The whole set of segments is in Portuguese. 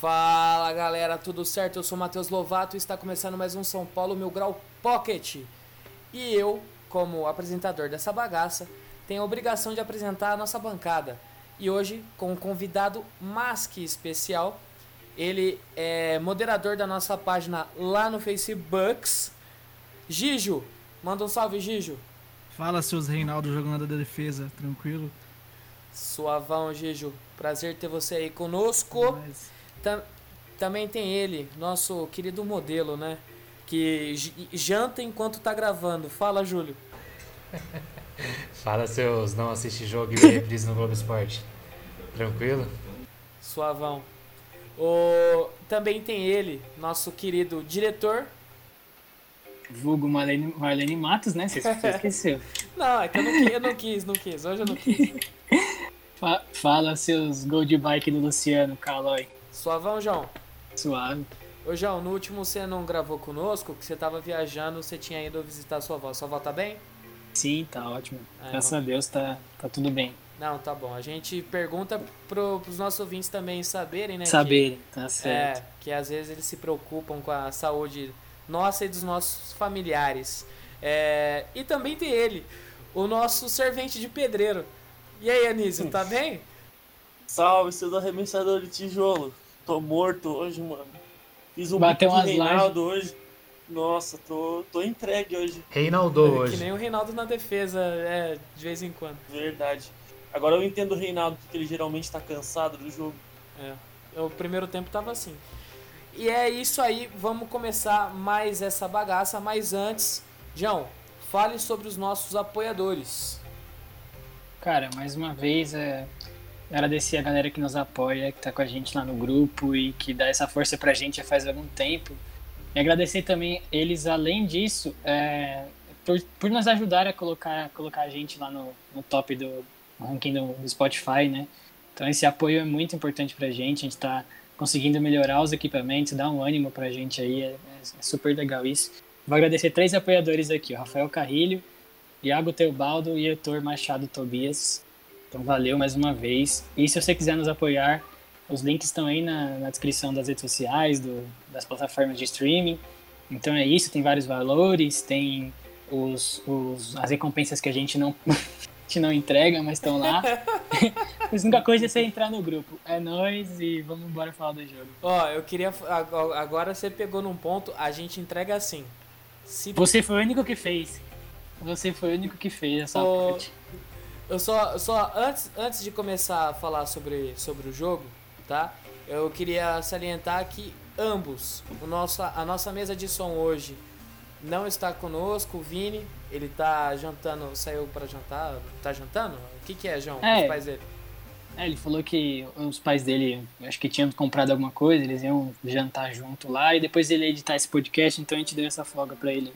Fala galera, tudo certo? Eu sou Matheus Lovato e está começando mais um São Paulo Mil Grau Pocket. E eu, como apresentador dessa bagaça, tenho a obrigação de apresentar a nossa bancada. E hoje, com um convidado mais que especial, ele é moderador da nossa página lá no Facebook. Gijo, manda um salve, Gijo. Fala, seus Reinaldo jogando da defesa, tranquilo? Suavão, Gijo. Prazer ter você aí conosco. Mas, Tam- também tem ele, nosso querido modelo, né? Que janta enquanto tá gravando. Fala, Júlio. Fala seus não assiste jogo e reprise no Globo Esporte. Tranquilo? Suavão. O... Também tem ele, nosso querido diretor. Vulgo Marlene, Marlene Matos, né? Você você esqueceu. Não, é que eu não, eu não quis, não quis. Hoje eu não quis. Fa- Fala seus gol de bike do Luciano Calói. Suavão, João. Suave. Ô, João, no último você não gravou conosco, que você tava viajando, você tinha ido visitar sua avó. Sua avó tá bem? Sim, tá ótimo. Ah, Graças então- a Deus tá, tá tudo bem. Não, tá bom. A gente pergunta pro, pros nossos ouvintes também saberem, né? que- Saberem, tá certo. É, que às vezes eles se preocupam com a saúde nossa e dos nossos familiares. É, e também tem ele, o nosso servente de pedreiro. E aí, Anísio, tá bem? Salve, seus arremessadores de tijolo. Tô morto hoje, mano. Fiz um Bateu umas Reinaldo hoje. Nossa, tô, tô entregue hoje. Reinaldo Que hoje. nem o Reinaldo na defesa, é, de vez em quando. Verdade. Agora eu entendo o Reinaldo, porque ele geralmente tá cansado do jogo. É, o primeiro tempo tava assim. E é isso aí, vamos começar mais essa bagaça, mas antes, João, fale sobre os nossos apoiadores. Cara, mais uma vez, é, agradecer a galera que nos apoia, que tá com a gente lá no grupo e que dá essa força pra gente já faz algum tempo. E agradecer também eles, além disso, é, por, por nos ajudar a colocar, colocar a gente lá no, no top do ranking do, do Spotify, né? Então esse apoio é muito importante pra gente, a gente tá conseguindo melhorar os equipamentos, dar um ânimo pra gente aí, é, é super legal isso. Vou agradecer três apoiadores aqui, o Rafael Carrilho, Iago Teobaldo e Heitor Machado Tobias. Então valeu mais uma vez. E se você quiser nos apoiar, os links estão aí na, na descrição das redes sociais, do- das plataformas de streaming. Então é isso, tem vários valores, tem os, os- as recompensas que a gente não, a gente não entrega, mas estão lá. a única coisa é você entrar no grupo. É nóis e vamos embora falar do jogo. Ó, eu queria. ag- Agora você pegou num ponto, a gente entrega assim. Se Você foi o único que fez. Você foi o único que fez essa Ô, parte. Eu só, só antes, antes de começar a falar sobre, sobre o jogo, tá? Eu queria salientar que ambos, o nosso, a nossa mesa de som hoje não está conosco, o Vini, ele tá jantando, saiu para jantar, tá jantando? O que que é, João? É. Os pais dele? É, ele falou que os pais dele, acho que tinham comprado alguma coisa, eles iam jantar junto lá e depois ele ia editar esse podcast, então a gente deu essa folga pra ele.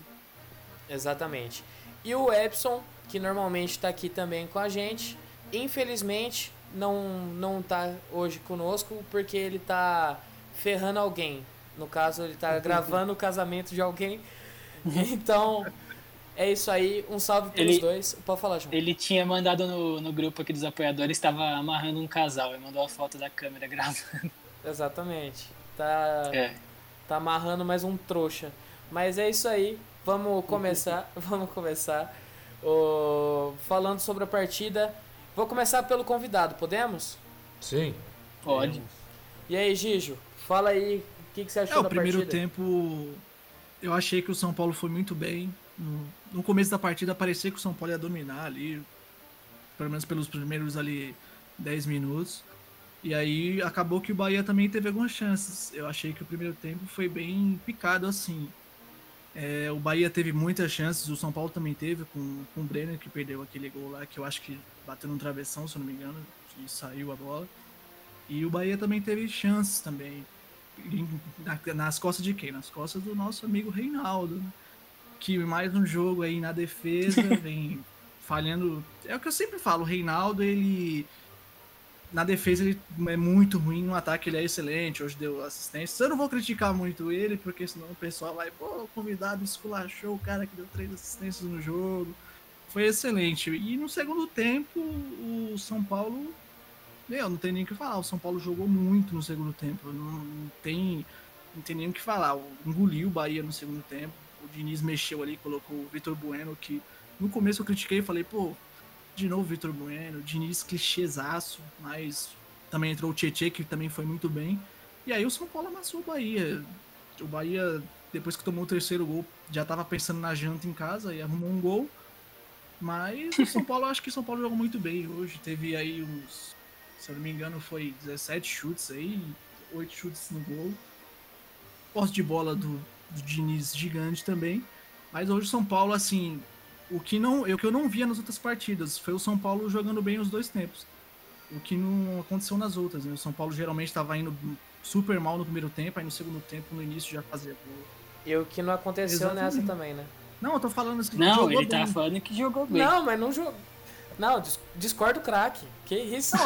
Exatamente. E o Epson, que normalmente está aqui também com a gente, infelizmente não não tá hoje conosco porque ele tá ferrando alguém. No caso, ele tá gravando o casamento de alguém. Então, é isso aí. Um salve pelos Ele- dois. Pode falar, João. Ele tinha mandado no, no grupo aqui dos apoiadores, estava amarrando um casal, ele mandou a foto da câmera gravando. Exatamente. Tá, É. tá amarrando mais um trouxa. Mas é isso aí. Vamos começar. Vamos começar. O... Falando sobre a partida. Vou começar pelo convidado, podemos? Sim. Pode. E aí, Gijo, fala aí o que, que você achou é, o da primeiro partida. tempo eu achei que o São Paulo foi muito bem. No, no começo da partida parecia que o São Paulo ia dominar ali, pelo menos pelos primeiros ali 10 minutos. E aí acabou que o Bahia também teve algumas chances. Eu achei que o primeiro tempo foi bem picado assim. É, o Bahia teve muitas chances, o São Paulo também teve, com, com o Brenner que perdeu aquele gol lá, que eu acho que bateu no travessão, se eu não me engano, que saiu a bola. E o Bahia também teve chances também. Nas costas de quem? Nas costas do nosso amigo Reinaldo. né? Que mais um jogo aí na defesa, vem falhando. É o que eu sempre falo, o Reinaldo, ele. Na defesa ele é muito ruim, no ataque ele é excelente, hoje deu assistência. Eu não vou criticar muito ele, porque senão o pessoal vai, pô, convidado esculachou o cara que deu três assistências no jogo. Foi excelente. E no segundo tempo, o São Paulo meu, não tem nem o que falar. O São Paulo jogou muito no segundo tempo. Não, não tem, não tem nem o que falar. Engoliu o Bahia no segundo tempo. O Diniz mexeu ali, colocou o Vitor Bueno, que no começo eu critiquei e falei, pô, de novo Vitor Bueno, Diniz clichêzaço, mas também entrou o Tietê, que também foi muito bem. E aí o São Paulo amassou o Bahia. O Bahia, depois que tomou o terceiro gol, já tava pensando na janta em casa e arrumou um gol. Mas o São Paulo, acho que o São Paulo jogou muito bem hoje. Teve aí uns, se eu não me engano, foi 17 chutes aí, 8 chutes no gol. Posse de bola do, do Diniz gigante também. Mas hoje o São Paulo, assim, o que, não, o que eu não via nas outras partidas foi o São Paulo jogando bem os dois tempos. O que não aconteceu nas outras. Né? O São Paulo geralmente estava indo super mal no primeiro tempo, aí no segundo tempo, no início, já fazia gol. E o que não aconteceu Exatamente. nessa também, né? Não, eu tô falando assim, Não, jogou ele tá bem. falando que jogou bem. Não, mas não jogou. Não, dis discordo craque. Que isso?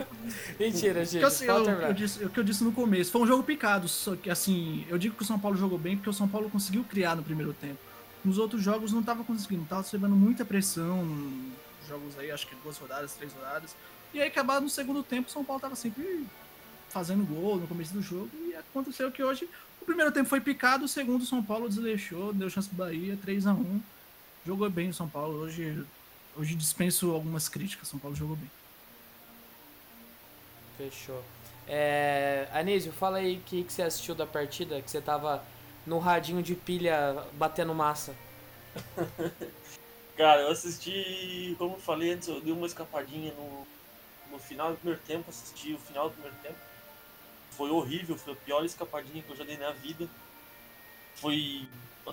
Mentira, que gente. eu, Fala eu, eu disse, o que eu disse no começo, foi um jogo picado, só que assim, eu digo que o São Paulo jogou bem porque o São Paulo conseguiu criar no primeiro tempo. Nos outros jogos não tava conseguindo, tava recebendo muita pressão, jogos aí, acho que duas rodadas, três rodadas. E aí acabar no segundo tempo, São Paulo tava sempre fazendo gol no começo do jogo e aconteceu que hoje o primeiro tempo foi picado, o segundo São Paulo desleixou, deu chance pro Bahia, 3 a 1 Jogou bem o São Paulo, hoje hoje dispenso algumas críticas, São Paulo jogou bem. Fechou. É, Anísio, fala aí o que, que você assistiu da partida, que você tava no radinho de pilha batendo massa. Cara, eu assisti, como eu falei antes, eu dei uma escapadinha no, no final do primeiro tempo, assisti o final do primeiro tempo. Foi horrível, foi a pior escapadinha que eu já dei na vida. Foi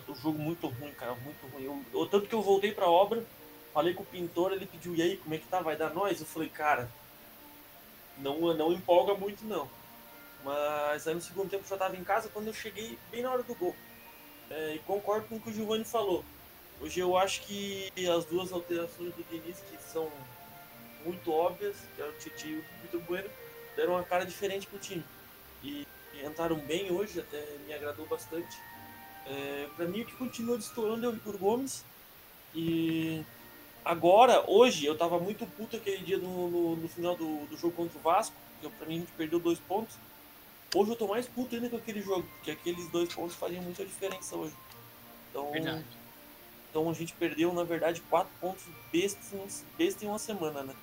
um jogo muito ruim, cara, muito ruim. Eu, eu- tanto que eu voltei pra obra, falei com o pintor, ele pediu, e aí, como é que tá? Vai dar nós? Eu falei, cara, não, não empolga muito não. Mas aí no segundo tempo eu já tava em casa quando eu cheguei bem na hora do gol. É, e concordo com o que o Giovanni falou. Hoje eu acho que as duas alterações do Diniz, que são muito óbvias, que é o Titi e o Vitor Bueno, deram uma cara diferente pro time. E, e entraram bem hoje, até me agradou bastante. É, para mim o que continua destoando é o Igor Gomes. E agora, hoje, eu tava muito puto aquele dia no, no, no final do, do jogo contra o Vasco, que pra mim a gente perdeu dois pontos. Hoje eu tô mais puto ainda com aquele jogo, porque aqueles dois pontos faziam muita diferença hoje. Então, Verdade. então a gente perdeu, na verdade, quatro pontos bestas, em- besta em uma semana, né?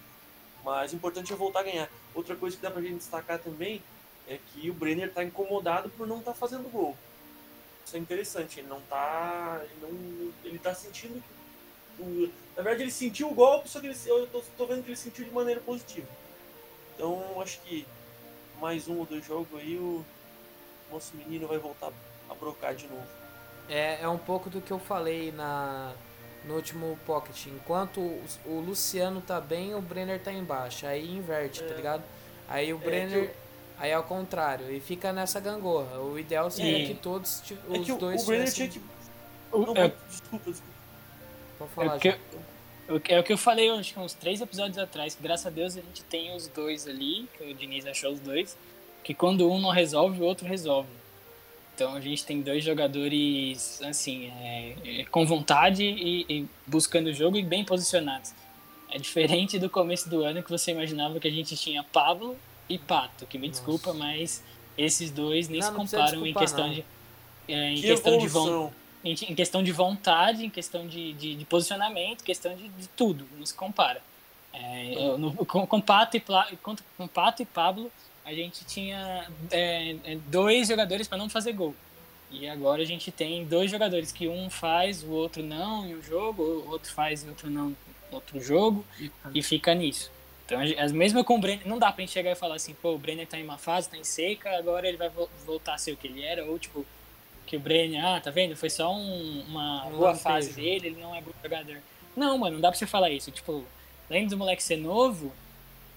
Mas o importante é voltar a ganhar. Outra coisa que dá pra gente destacar também é que o Brenner tá incomodado por não estar fazendo gol. Isso é interessante, ele não tá. Ele, não, ele tá sentindo que. o- na verdade ele sentiu o golpe, só que ele, eu tô, tô vendo que ele sentiu de maneira positiva. Então acho que mais um ou dois jogos aí o nosso menino vai voltar a brocar de novo. É, é um pouco do que eu falei na, no último Pocket. Enquanto o, o Luciano tá bem, o Brenner tá embaixo. Aí inverte, tá É. ligado? Aí o É Brenner. que Aí é ao contrário. E fica nessa gangorra. O ideal seria É. que todos É os que o, dois o Brenner tivessem- tinha que. O- Não, é, desculpa, desculpa. Pode é falar, que, Ju. O que- é o que eu falei acho que uns três episódios atrás, que graças a Deus a gente tem os dois ali, que o Diniz achou os dois, que quando um não resolve, o outro resolve. Então a gente tem dois jogadores, assim, é, é, com vontade e, e buscando o jogo e bem posicionados. É diferente do começo do ano que você imaginava que a gente tinha Pablo e Pato, que me Nossa. desculpa, mas esses dois nem Não, se comparam em questão não. de é, em Que questão de vontade evolução. Em, questão de vontade, em questão de, de, de posicionamento, questão de, de tudo, não se compara. É, eu- no- com, com, Pato e, Pla- com, com Pato e Pablo, a gente tinha é, é, dois jogadores para não fazer gol. E agora a gente tem dois jogadores que um faz, o outro não em um jogo, o outro faz e o outro não em outro jogo, e fica nisso. Então, as mesmo com o Brenner, não dá pra gente chegar e falar assim, pô, o Brenner tá em uma fase, tá em seca, agora ele vai vo- voltar a ser o que ele era, ou tipo, que o Brenner, ah, tá vendo? Foi só um- uma Um boa fase dele, ele não é bom jogador. Não, mano, não dá pra você falar isso. Tipo, além do moleque ser novo,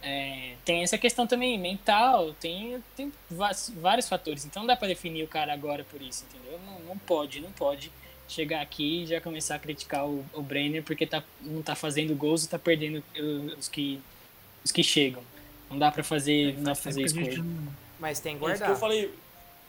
é, tem essa questão também mental, tem, tem vários fatores. Então não dá pra definir o cara agora por isso, entendeu? Não, não pode, não pode chegar aqui e já começar a criticar o, o Brenner porque tá, não tá fazendo gols e tá perdendo os que, os que chegam. Não dá pra fazer, é, não fazer isso com ele. Mas tem que guardar. É que eu falei.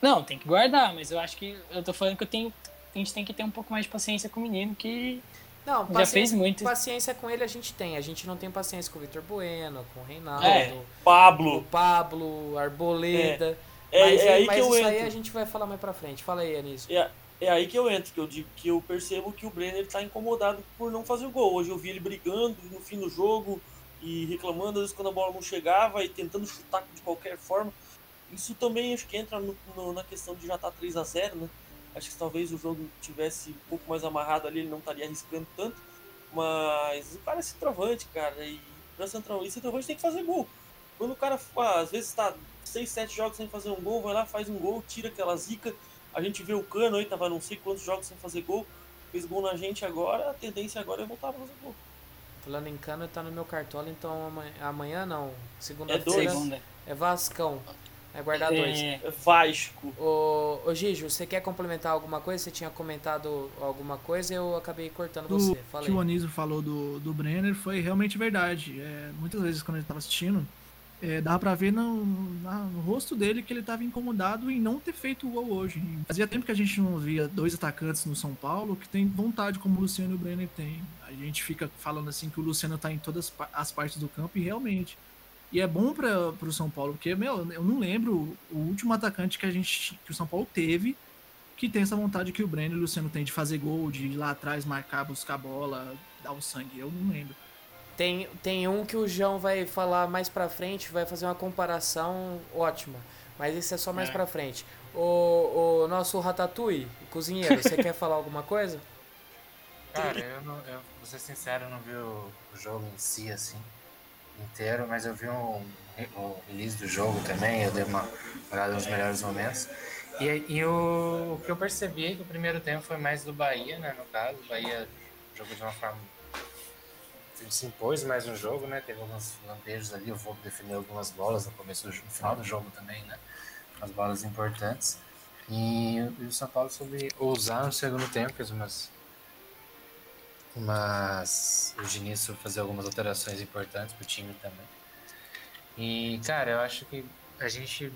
Não, tem que guardar, mas eu acho que. Eu tô falando que eu tenho. A gente tem que ter um pouco mais de paciência com o menino que. Não, já fez muito. Paciência com ele a gente tem. A gente não tem paciência com o Vitor Bueno, com o Reinaldo, é, Pablo, o Pablo, Arboleda. É, mas, é, aí mas que eu isso entro. aí a gente vai falar mais pra frente. Fala aí, Anísio. É, é aí que eu entro, que eu digo que eu percebo que o Brenner tá incomodado por não fazer o gol. Hoje eu vi ele brigando no fim do jogo e reclamando, às vezes quando a bola não chegava e tentando chutar de qualquer forma. Isso também acho que entra no, no, na questão de já estar tá 3 a 0 né? Acho que talvez o jogo tivesse um pouco mais amarrado ali, ele não estaria arriscando tanto. Mas o cara é centroavante, cara. E pra centroavante, centroavante tem que fazer gol. Quando o cara, ah, às vezes, está 6, 7 jogos sem fazer um gol, vai lá, faz um gol, tira aquela zica. A gente vê o Cano aí, tava não sei quantos jogos sem fazer gol. Fez gol na gente agora, a tendência agora é voltar a fazer gol. Falando em Cano, tá no meu cartola, então amanhã, amanhã não. Segunda-feira. É, é Vascão. É guardar é... dois. Vasco. Ô, ô Gijo, você quer complementar alguma coisa? Você tinha comentado alguma coisa e eu acabei cortando do você. O que o Anísio falou do, do Brenner foi realmente verdade. É, muitas vezes quando ele estava assistindo, é, dava pra ver no, na, no rosto dele que ele estava incomodado em não ter feito o gol hoje. Fazia tempo que a gente não via dois atacantes no São Paulo que tem vontade como o Luciano e o Brenner têm. A gente fica falando assim que o Luciano está em todas as partes do campo e realmente e é bom para o São Paulo, porque, meu, eu não lembro o último atacante que a gente que o São Paulo teve que tem essa vontade que o Breno e o Luciano tem de fazer gol, de ir lá atrás, marcar, buscar a bola, dar o sangue. Eu não lembro. Tem, tem um que o João vai falar mais pra frente, vai fazer uma comparação ótima. Mas esse é só mais é. pra frente. O, o nosso Ratatouille, cozinheiro, você quer falar alguma coisa? Cara, eu, não, eu vou ser sincero, eu não vi o jogo em si assim inteiro, mas eu vi um, o release do jogo também, eu dei uma olhada nos melhores momentos. E, e o, o, que eu percebi é que o primeiro tempo foi mais do Bahia, né, no caso. O Bahia jogou de uma forma. se impôs mais no jogo, né? Teve alguns lampejos ali, o Volpe defendeu algumas bolas no começo do no final do jogo também, né? As bolas importantes. E, e o São Paulo soube ousar no segundo tempo, fez umas mas o Diniz fazer algumas alterações importantes pro time também. E, cara, eu acho que a gente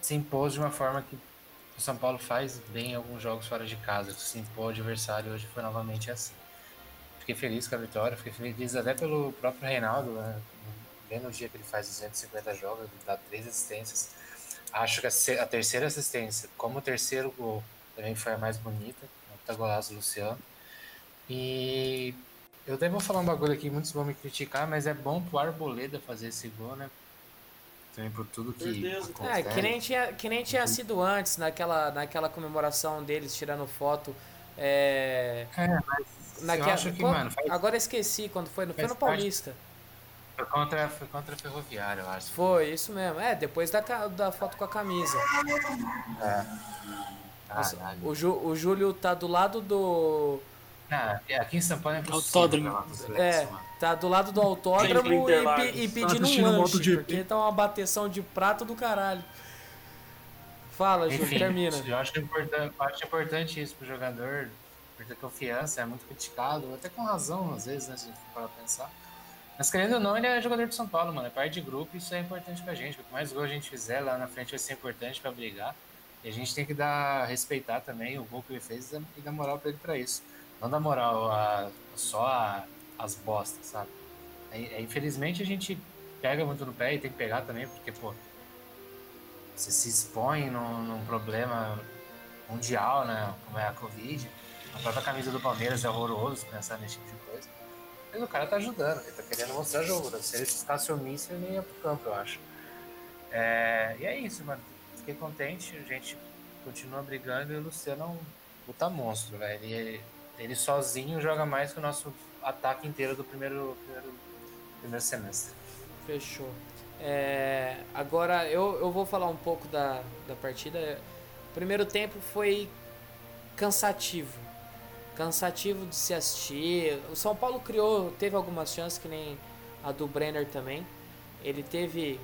se impôs de uma forma que o São Paulo faz bem em alguns jogos fora de casa. Se impôs o adversário hoje foi novamente assim. Fiquei feliz com a vitória, fiquei feliz até pelo próprio Reinaldo, né? Vendo o dia que ele faz 250 jogos, ele dá três assistências. Acho que a, terceira assistência, como o terceiro gol, também foi a mais bonita. O golaço do Luciano. E eu até vou falar um bagulho aqui, muitos vão me criticar, mas é bom pro Arboleda fazer esse gol, né? Também por tudo que É, que nem tinha, que nem tinha sido antes, naquela, naquela comemoração deles tirando foto. É, é mas naquela, eu acho que, mano, faz, Agora esqueci quando foi, não foi no Paulista. Foi contra, foi contra a Ferroviária, eu acho. Foi, isso mesmo. É, depois da, da foto com a camisa. É. Ah, o, Ju, o Júlio tá do lado do ah, aqui em São Paulo é Autódromo. É, tá do lado do autódromo e, e, pedindo um lanche, porque tá uma bateção de prato do caralho. Fala, Ju, termina. Eu acho, importante, eu acho importante isso pro jogador, porque a confiança é muito criticado, até com razão às vezes, né, se for para pensar. Mas querendo ou não, ele é jogador de São Paulo, mano. É parte de grupo, isso é importante pra gente. Quanto mais gol a gente fizer lá na frente vai ser importante para brigar. E a gente tem que dar respeitar também o gol que ele fez e dar moral para ele para isso. Não dá moral a, só a, as bostas, sabe? É, é, infelizmente a gente pega muito no pé e tem que pegar também, porque, pô, você se expõe num, num problema mundial, né? Como é a Covid. A própria camisa do Palmeiras é horroroso pensar nesse tipo de coisa. Mas o cara tá ajudando, ele tá querendo mostrar jogo. Né? Se ele ficasse omisso, ele ia pro campo, eu acho. É, e é isso, mano. Fiquei contente, a gente continua brigando e o Luciano é um puta monstro, velho. Ele ele sozinho joga mais que o nosso ataque inteiro do primeiro, primeiro, primeiro semestre. Fechou. É, agora eu, eu vou falar um pouco da, da partida. O primeiro tempo foi cansativo. Cansativo de se assistir. O São Paulo criou, teve algumas chances que nem a do Brenner também. Ele teve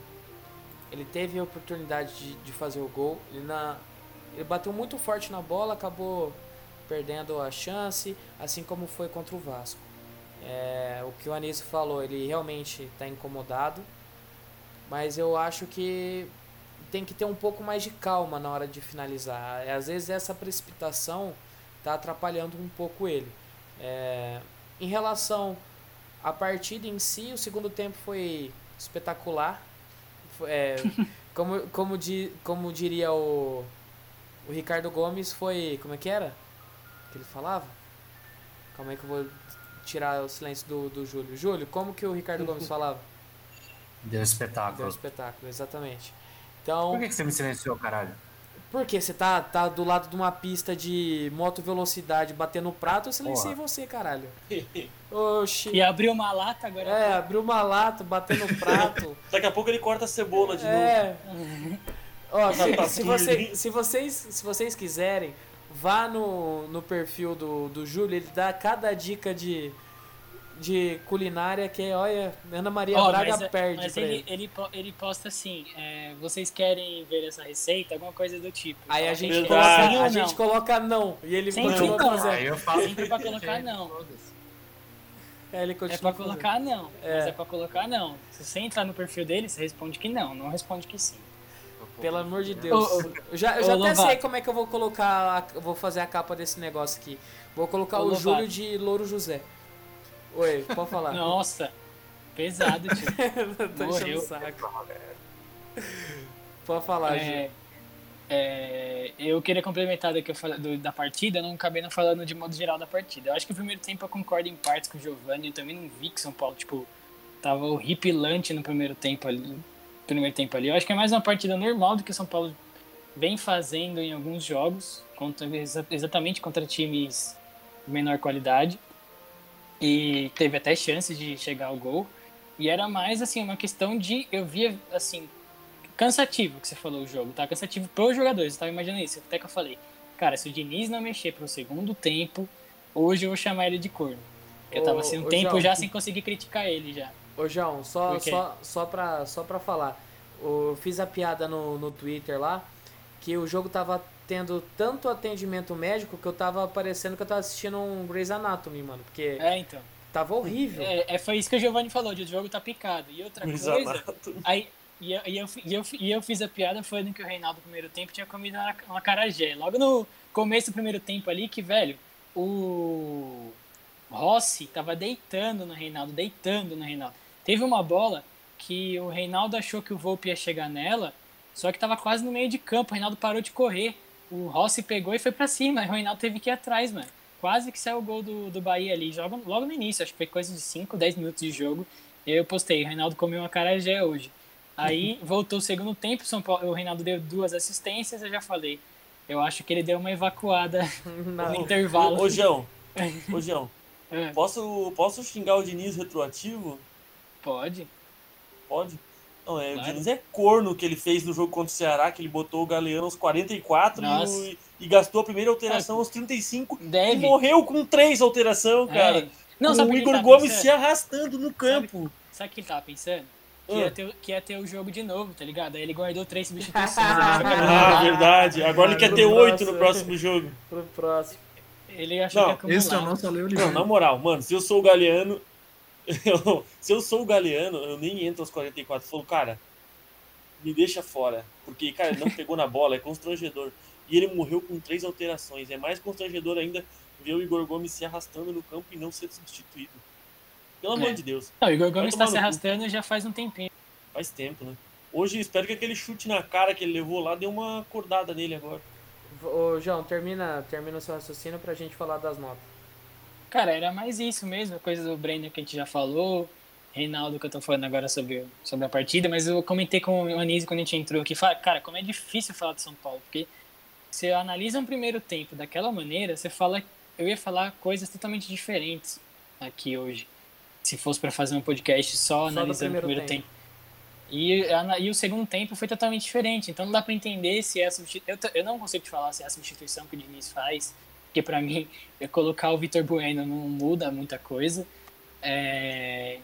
ele teve a oportunidade de, de fazer o gol. Ele, na, ele bateu muito forte na bola, acabou perdendo a chance, assim como foi contra o Vasco. É, o que o Anísio falou, ele realmente está incomodado, mas eu acho que tem que ter um pouco mais de calma na hora de finalizar. Às vezes essa precipitação está atrapalhando um pouco ele. É, em relação à partida em si, o segundo tempo foi espetacular. É, como, como, di, como diria o, o Ricardo Gomes, foi. Como é que era? Que ele falava? Calma aí que eu vou tirar o silêncio do, do Júlio. Júlio, como que o Ricardo Gomes falava? Deu espetáculo. Deu espetáculo, exatamente. Então. Por que, que você me silenciou, caralho? Porque você tá, tá do lado de uma pista de moto velocidade batendo no prato, eu silenciei Porra. você, caralho. Oxi. E abriu uma lata agora. É, abriu uma lata, bateu no prato. Daqui a pouco ele corta a cebola de novo. é. Ó, se, se, Ratatouille. você, se, vocês, se vocês quiserem, vá no, no perfil do, do Júlio, ele dá cada dica de, de culinária que, olha, Ana Maria Ó, Braga mas, perde mas pra ele, ele. ele, po- ele posta assim: é, vocês querem ver essa receita? Alguma coisa do tipo. Aí a Fala, gente, coloca, a não? gente coloca não. E ele Sempre continua não. fazendo. Aí eu falo. Sempre pra colocar não. É, ele É continua pra fazendo. colocar não. É. Mas é pra colocar não. Se você entrar no perfil dele, você responde que não. Não responde que sim. Pelo amor de Deus. Eu já, eu já até Lovato. sei como é que eu vou colocar. a- vou fazer a capa desse negócio aqui. Vou colocar o Lovato. Júlio de Louro José. Oi, pode falar. Nossa, pesado, tio. Tô morreu. o saco. Pode falar, Júlio. É, é, eu queria complementar do que eu falei do- da partida, eu não acabei não falando de modo geral da partida. Eu acho que o primeiro tempo eu concordo em partes com o Giovanni, eu também não vi que São Paulo, tipo, tava horripilante no primeiro tempo ali. Primeiro tempo ali. Eu acho que é mais uma partida normal do que o São Paulo vem fazendo em alguns jogos, contra, exa- exatamente contra times de menor qualidade. E teve até chance de chegar ao gol. E era mais assim, uma questão de. Eu via assim, cansativo que você falou o jogo, tá? Cansativo pros jogadores, eu tava imaginando isso, até que eu falei, cara, se o Diniz não mexer pro segundo tempo, hoje eu vou chamar ele de corno. Porque eu tava assim um ô, tempo João. já sem conseguir criticar ele já. Ô, João, só, só, só, pra, só pra falar. Eu fiz a piada no, no Twitter lá que o jogo tava tendo tanto atendimento médico que eu tava parecendo que eu tava assistindo um Grey's Anatomy, mano. Porque É, então. tava horrível. É, é, foi isso que o Giovanni falou, de o jogo tá picado. E outra Luiz coisa, Anato. aí, e eu, e, eu, e, eu, e eu fiz a piada foi no que o Reinaldo no primeiro tempo tinha comido uma, uma carajé. Logo no começo do primeiro tempo ali, que, velho, o Rossi tava deitando no Reinaldo, deitando no Reinaldo. Teve uma bola que o Reinaldo achou que o Volpe ia chegar nela, só que tava quase no meio de campo. O Reinaldo parou de correr. O Rossi pegou e foi pra cima. O Reinaldo teve que ir atrás, mano. Quase que saiu o gol do, do Bahia ali, joga logo no início, acho que foi coisa de 5, 10 minutos de jogo. E aí eu postei, o Reinaldo comeu uma carajé hoje. Aí voltou o segundo tempo, São Paulo, o Reinaldo deu duas assistências, eu já falei. Eu acho que ele deu uma evacuada no intervalo. Ô, João. Ô, João. É, Posso, posso xingar o Diniz retroativo? Pode. Pode? Não, é, o Claro. Diniz é corno que ele fez no jogo contra o Ceará, que ele botou o Galeano aos 44 Nossa. e, e gastou a primeira alteração aos 35 e Deve. morreu com três alteração, É. cara. Não, com o o Igor tava Gomes pensando? se arrastando no campo. Sabe o que ele tava pensando? Que Ah. ia, ter, que ia ter o jogo de novo, tá ligado? Aí ele guardou três substituições. Ah, verdade. Agora ele Ah, quer no ter oito no é. próximo jogo. Pro próximo. que, ele achou Não, que ia Esse é o acumular. nosso Ale Não, Oliveira. na moral, mano, se eu sou o Galeano, eu- se eu sou o Galeano, eu nem entro aos 44. Eu falo, cara, me deixa fora. Porque, cara, ele não pegou na bola, é constrangedor. E ele morreu com três alterações. É mais constrangedor ainda ver o Igor Gomes se arrastando no campo e não ser substituído. Pelo amor É. de Deus, Não, o Igor Gomes tomar tá se arrastando já faz um tempinho. faz tempo, né? Hoje espero que aquele chute na cara que ele levou lá dê uma acordada nele agora. Ô, João, termina, termina o seu raciocínio pra gente falar das notas. Cara, era mais isso mesmo, coisa do Brenner que a gente já falou, Reinaldo que eu tô falando agora sobre, sobre a partida, mas eu comentei com o Anísio quando a gente entrou aqui, fala, cara, como é difícil falar de São Paulo, porque você analisa um primeiro tempo daquela maneira, você fala, eu ia falar coisas totalmente diferentes aqui hoje, se fosse para fazer um podcast só, do analisando o primeiro tempo. tempo. E, a- e o segundo tempo foi totalmente diferente, então não dá para entender se é a substituição. Eu, eu não consigo te falar se é a substituição que o Diniz faz, porque para mim, eu colocar o Vitor Bueno não muda muita coisa. É,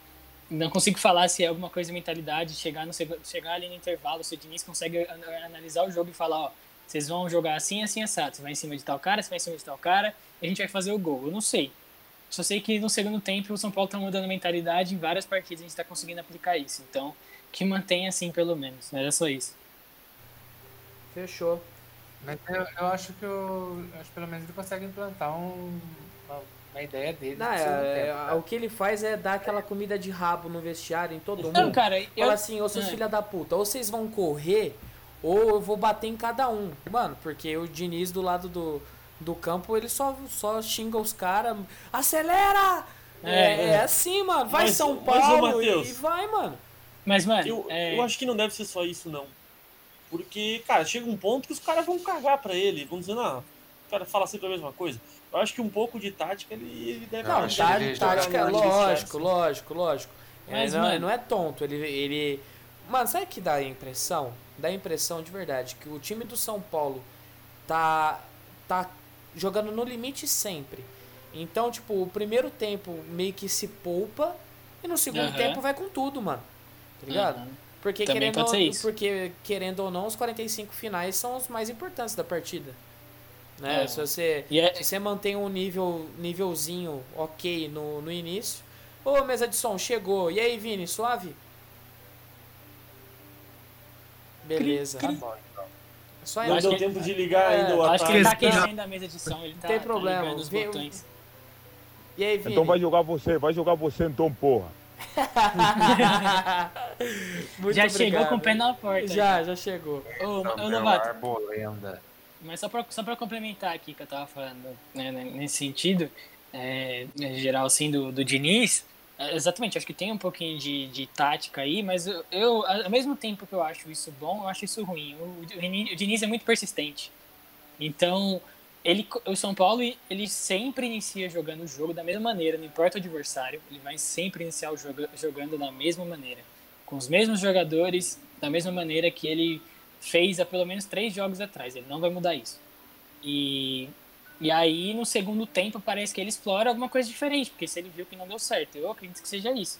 não consigo falar se é alguma coisa de mentalidade, chegar, no, chegar ali no intervalo, se o Diniz consegue analisar o jogo e falar, ó, vocês vão jogar assim, assim, assado. Você vai em cima de tal cara, você vai em cima de tal cara, e a gente vai fazer o gol. Eu não sei. Só sei que no segundo tempo o São Paulo tá mudando a mentalidade, em várias partidas a gente tá conseguindo aplicar isso. Então, que mantenha assim pelo menos. Era só isso. Fechou. Mas eu, eu acho que eu, acho que pelo menos ele consegue implantar um, uma, uma ideia dele. Não, é, tempo, tá? o que ele faz é dar aquela comida de rabo no vestiário em todo mundo. Não, cara, eu... Fala assim, ô seus é. filha da puta, ou vocês vão correr, ou eu vou bater em cada um. Mano, porque o Diniz do lado do, do campo, ele só, só xinga os caras. Acelera! É, é, é, assim, mano. Vai mas, São Paulo mas, e vai, mano. Mas, mano. Eu, é... eu acho que não deve ser só isso, não. Porque, cara, chega um ponto que os caras vão cagar pra ele. Vão dizer, não, o cara fala sempre a mesma coisa. Eu acho que um pouco de tática ele, ele deve Não, tá, tática, lógico, lógico, lógico. Mas, não, mano... não é tonto. Ele, ele. Mano, sabe que dá a impressão? Dá a impressão de verdade que o time do São Paulo tá. tá jogando no limite sempre. Então, tipo, o primeiro tempo meio que se poupa e no segundo uhum. tempo vai com tudo, mano. Tá ligado? Uhum. Porque querendo, porque, querendo ou não, os 45 finais são os mais importantes da partida. Né? É. Se, você, é... se você mantém um nível, nívelzinho ok no, no início. Ô, mesa de som, chegou. E aí, Vini, suave? Beleza. Cri, cri. Tá então. Só não deu tempo de ligar é, ainda o Acho que ele tá aquecendo a mesa de som. Ele tá, Tem problema. Tá botões. E aí, Vini? Então vai jogar você, vai jogar você então, porra. já obrigado. chegou com o pé na porta. Já, já chegou. Ô, ô Novato. Mas só pra, só pra complementar aqui que eu tava falando, né, nesse sentido, é, em geral, assim, do, do Diniz, é, exatamente, acho que tem um pouquinho de, de tática aí, mas eu, eu, ao mesmo tempo que eu acho isso bom, eu acho isso ruim. O, o, o Diniz é muito persistente. Então, ele, o São Paulo ele sempre inicia jogando o jogo da mesma maneira, não importa o adversário, ele vai sempre iniciar o jogo jogando da mesma maneira, com os mesmos jogadores, da mesma maneira que ele fez há pelo menos três jogos atrás. Ele não vai mudar isso. E, e aí, no segundo tempo, parece que ele explora alguma coisa diferente, porque se ele viu que não deu certo, eu acredito que seja isso.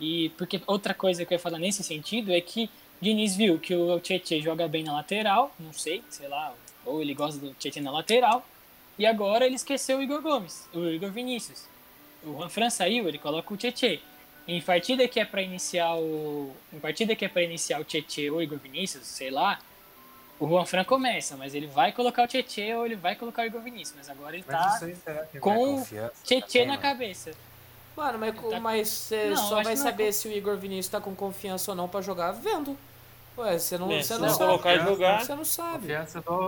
E porque outra coisa que eu ia falar nesse sentido é que Diniz viu que o Tietchan joga bem na lateral, não sei, sei lá, ou ele gosta do Tietchan na lateral, e agora ele esqueceu o Igor Gomes, o Igor Vinícius. O Juan Fran saiu, ele coloca o Tietchan. Em partida que é para iniciar o. Em partida que é para iniciar o Tietchan ou o Igor Vinícius, sei lá, o Juan Fran começa, mas ele vai colocar o Tietchan ou ele vai colocar o Igor Vinícius. Mas agora ele tá com o Tietchan na cabeça. Mano, mas, tá... mas você só vai saber é... se o Igor Vinícius tá com confiança ou não para jogar vendo. Ué, você não, é, você não, não sabe. colocar e jogar. Você não sabe.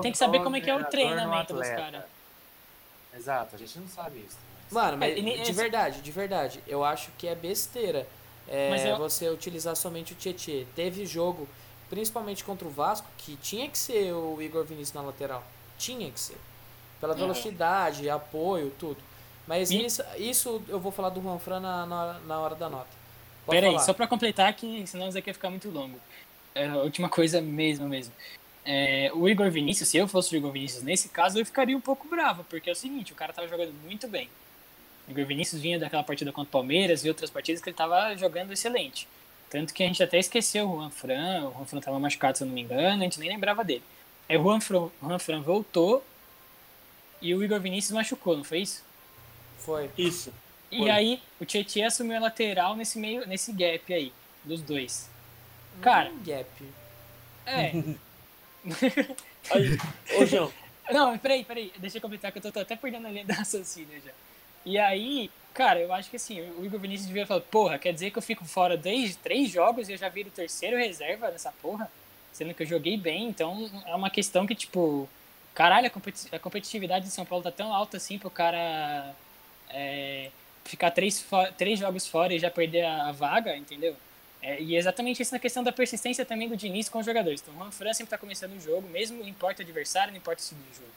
Tem que saber como é que é o treinamento dos caras. Exato, a gente não sabe isso. Mano, mas de verdade, de verdade, eu acho que é besteira é, eu... você utilizar somente o Tietê. Teve jogo, principalmente contra o Vasco, que tinha que ser o Igor Vinícius na lateral. Tinha que ser. Pela é. velocidade, é. apoio, tudo. Mas e... isso, isso eu vou falar do Juan Fran na, na, na hora da nota. Pera aí, só pra completar, que senão isso aqui vai ficar muito longo. É a última coisa mesmo, mesmo. É, o Igor Vinícius, se eu fosse o Igor Vinícius nesse caso, eu ficaria um pouco bravo, porque é o seguinte, o cara tava jogando muito bem. O Igor Vinícius vinha daquela partida contra o Palmeiras e outras partidas que ele tava jogando excelente. Tanto que a gente até esqueceu o Juan Fran, o Juan Fran tava machucado, se eu não me engano, a gente nem lembrava dele. Aí o Juan Fran, o Juan Fran voltou e o Igor Vinícius machucou, não foi isso? Foi. Isso. E foi. aí o Tietchan assumiu a lateral nesse meio, nesse gap aí, dos dois. Cara. Um gap. É. Aí, ô João. Não, peraí, peraí, deixa eu completar que eu tô, tô até perdendo a linha da raciocínio já. E aí, cara, eu acho que assim, o Igor Vinícius devia falar, porra, quer dizer que eu fico fora desde três jogos e eu já viro terceiro reserva nessa porra? Sendo que eu joguei bem, então é uma questão que, tipo, caralho, a competitividade de São Paulo tá tão alta assim pro cara é, ficar três, três jogos fora e já perder a, a vaga, entendeu? É, e é exatamente isso na questão da persistência também do Diniz com os jogadores. Então, o Juan Fran sempre está começando o jogo, mesmo não importa o adversário, não importa o de jogo.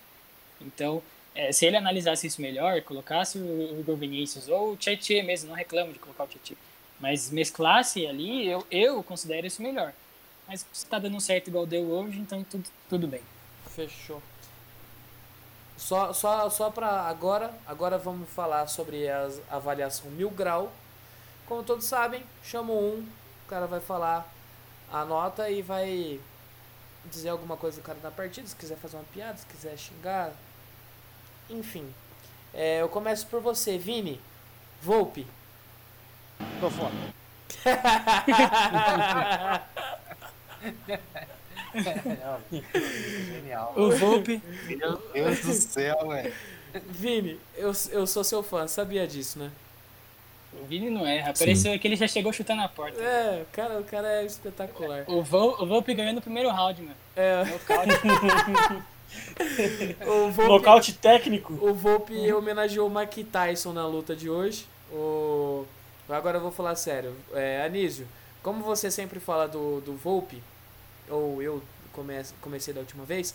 Então, é, se ele analisasse isso melhor, colocasse o Igor Vinícius ou o Tietchan mesmo, não reclamo de colocar o Tietchan, mas mesclasse ali, eu, eu considero isso melhor. Mas se está dando certo igual deu hoje, então tudo, tudo bem. Fechou. Só, só, só para agora, agora vamos falar sobre a avaliação mil grau Como todos sabem, chamo um, o cara vai falar a nota e vai dizer alguma coisa do cara na partida, se quiser fazer uma piada, se quiser xingar, enfim. É, eu começo por você, Vini. Volpe. Tô fora. Genial. O Volpe, Meu Deus do céu, velho. Vini, eu, eu sou seu fã, sabia disso, né? O Vini não erra. Pareceu que ele já chegou chutando a porta. É, o cara, o cara é espetacular. O, Vol, o Volpe ganhou no primeiro round, mano. É, Nocaute. o Volpe, Nocaute técnico. o Volpe homenageou o Mike Tyson na luta de hoje. O... Agora eu vou falar sério. É, Anísio, como você sempre fala do, do Volpe, ou eu come, comecei da última vez,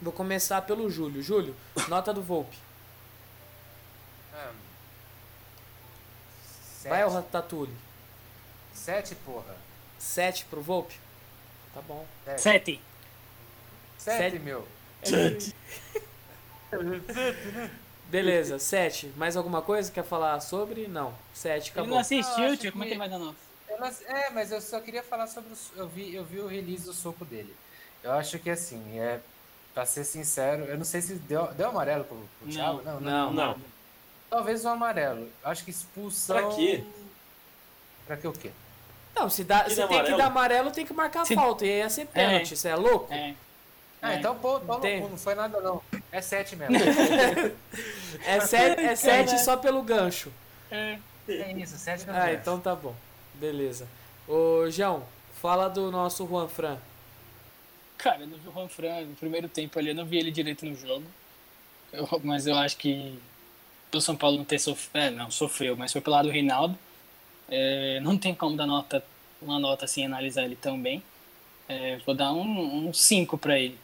vou começar pelo Júlio. Júlio, nota do Volpe. Ah, Vai Sete. Ratatouille. Sete, porra. 7 pro Volpe? Tá bom. Sete. Sete. Sete, Sete. meu. Beleza, 7. Mais alguma coisa que quer falar sobre? Não. 7, Ele acabou. não assistiu, tio. Como é que- ele vai dar não- é, mas eu só queria falar sobre o. Eu vi, eu vi o release do soco dele. Eu acho que assim, é. Pra ser sincero, eu não sei se deu, deu amarelo pro, pro Não, Thiago. Não, não. Não. Talvez um amarelo. Acho que expulsão. Pra quê? Pra que o quê? Não, se, dá, se tem que dar amarelo, tem que marcar Se- falta. E aí ia ser pênalti. Você é louco? É. Ah, É. então pô, pô, não, não foi nada não. É sete mesmo. É 7 é sete só pelo gancho. É. é isso, sete mesmo. Ah, então tá bom. Beleza. Ô, João, fala do nosso Juan Fran. Cara, eu não vi o Juan Fran no primeiro tempo ali, eu não vi ele direito no jogo. Eu- mas eu acho que o São Paulo não ter sofrido. É, não, sofreu, mas foi pelo lado do Reinaldo. É, não tem como dar nota, uma nota assim, analisar ele tão bem. É, vou dar um 5 pra ele.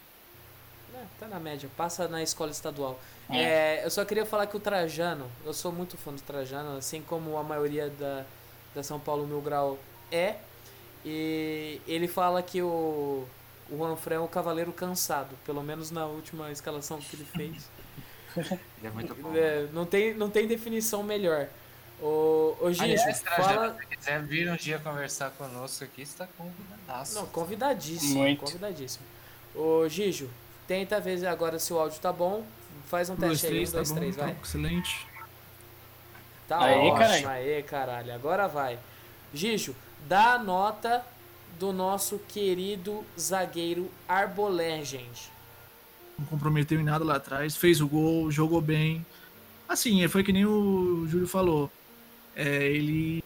É, tá na média, passa na escola estadual. É. É, eu só queria falar que o Trajano, eu sou muito fã do Trajano, assim como a maioria da, da São Paulo Mil Grau é. E ele fala que o, o Juan Fran é o cavaleiro cansado, pelo menos na última escalação que ele fez. Ele é muito bom. É, não, tem, não tem definição melhor. O, o Gijo, Aliás, fala. se quiser vir um dia conversar conosco aqui, você tá convidadaço. Não, convidadíssimo. Muito. Convidadíssimo. Ô, Gijo, tenta ver agora se o áudio tá bom. Faz um teste aí, um, tá dois, bom, três, tá vai. excelente. Tá ótimo. caralho. Aê, caralho. Agora vai. Gijo, dá a nota do nosso querido zagueiro Arbolegend. Não comprometeu em nada lá atrás, fez o gol, jogou bem. Assim, foi que nem o Júlio falou. É, ele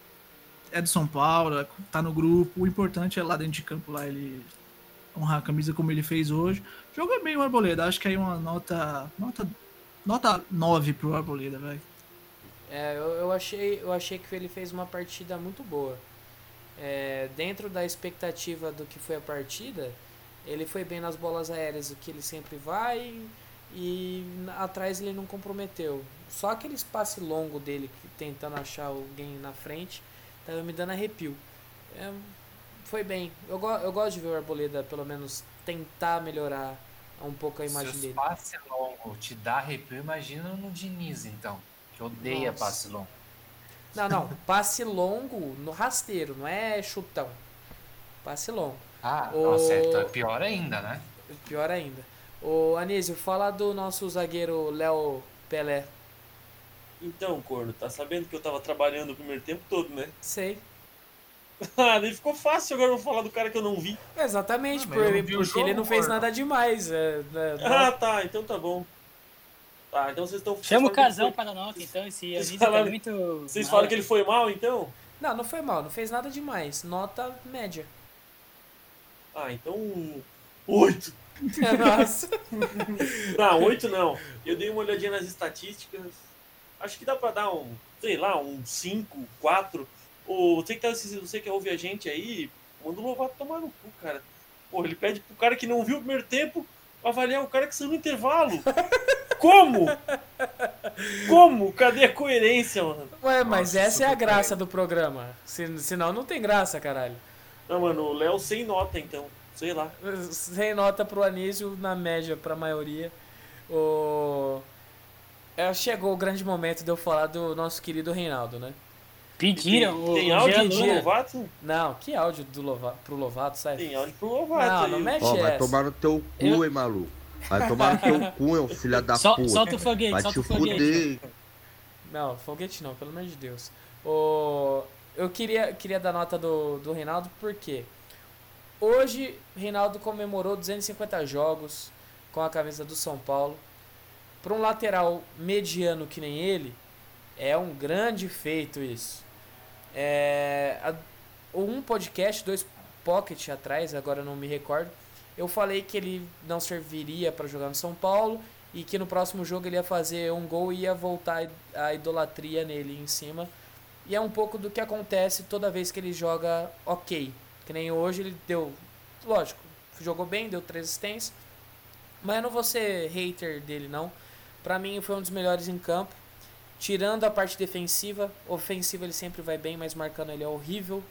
é do São Paulo, tá no grupo. O importante é lá dentro de campo lá ele honrar a camisa como ele fez hoje. Jogou bem o Arboleda, acho que aí uma nota nota nota 9 pro Arboleda, velho. É, eu, eu, achei, eu achei que ele fez uma partida muito boa. É, dentro da expectativa do que foi a partida, ele foi bem nas bolas aéreas, o que ele sempre vai, e atrás ele não comprometeu. Só aquele espaço longo dele, tentando achar alguém na frente, tava me dando arrepio. É, foi bem. Eu, go- eu gosto de ver o Arboleda, pelo menos, tentar melhorar um pouco a imagem Se dele. o passe longo te dá arrepio, imagina no Diniz, então. Que odeia Nossa. passe longo. Não, não. Passe longo no rasteiro, não é chutão. Passe longo. Ah, O- não, certo. É pior ainda, né? Pior ainda. Ô Anísio, fala do nosso zagueiro Léo Pelé. Então, corno, tá sabendo que eu tava trabalhando o primeiro tempo todo, né? Sei. Ah, daí ficou fácil agora eu vou falar do cara que eu não vi. Exatamente, Ah, por mas eu ele- não vi o porque ele jogo, não fez porra. nada demais. é, né, Ah, não- tá, então tá bom. Tá, então vocês estão. Chama o casão para dar nota, então. Esse Vocês aviso tá falaram- muito. foi- Vocês mal. falam que ele foi mal, então? não, não foi mal, não fez nada demais. Nota média. Ah, então. Oito. Nossa. Não, oito não. Eu dei uma olhadinha nas estatísticas. Acho que dá pra dar um, sei lá, um 5, 4. Ou você que, tá, você que ouve a gente aí, manda o Lovato tomar no cu, cara. Pô, ele pede pro cara que não viu o primeiro tempo avaliar o cara que saiu no intervalo. Como? Como? Cadê a coerência, mano? Ué, mas Nossa, essa é a graça do programa. Se, senão não tem graça, caralho. Não, mano, o Léo sem nota, então. Sei lá. Sem nota pro Anísio, na média pra maioria. O... É, chegou o grande momento de eu falar do nosso querido Reinaldo, né? Pediram o, Tem o áudio do. Lovato? Não, que áudio do Lova, pro Lovato, sai? Tem áudio pro Lovato. Não, aí. não mete Ó, vai essa. tomar no teu cu, Eu- hein, maluco. Vai tomar no teu cu, hein, filha da Sol- puta. solta o foguete, Vai solta o foguete. fuder. Não, foguete não, pelo amor de Deus. O... Eu queria, queria dar nota do, do Reinaldo porque hoje Reinaldo comemorou 250 jogos com a camisa do São Paulo. Para um lateral mediano que nem ele, é um grande feito isso. É, a- um podcast, dois pocket atrás, agora não me recordo, eu falei que ele não serviria para jogar no São Paulo e que no próximo jogo ele ia fazer um gol e ia voltar a idolatria nele em cima. E é um pouco do que acontece toda vez que ele joga ok. Que nem hoje ele deu, lógico, jogou bem, deu três assistências. Mas eu não vou ser hater dele não. Pra mim foi um dos melhores em campo. Tirando a parte defensiva, ofensiva ele sempre vai bem, mas marcando ele é horrível.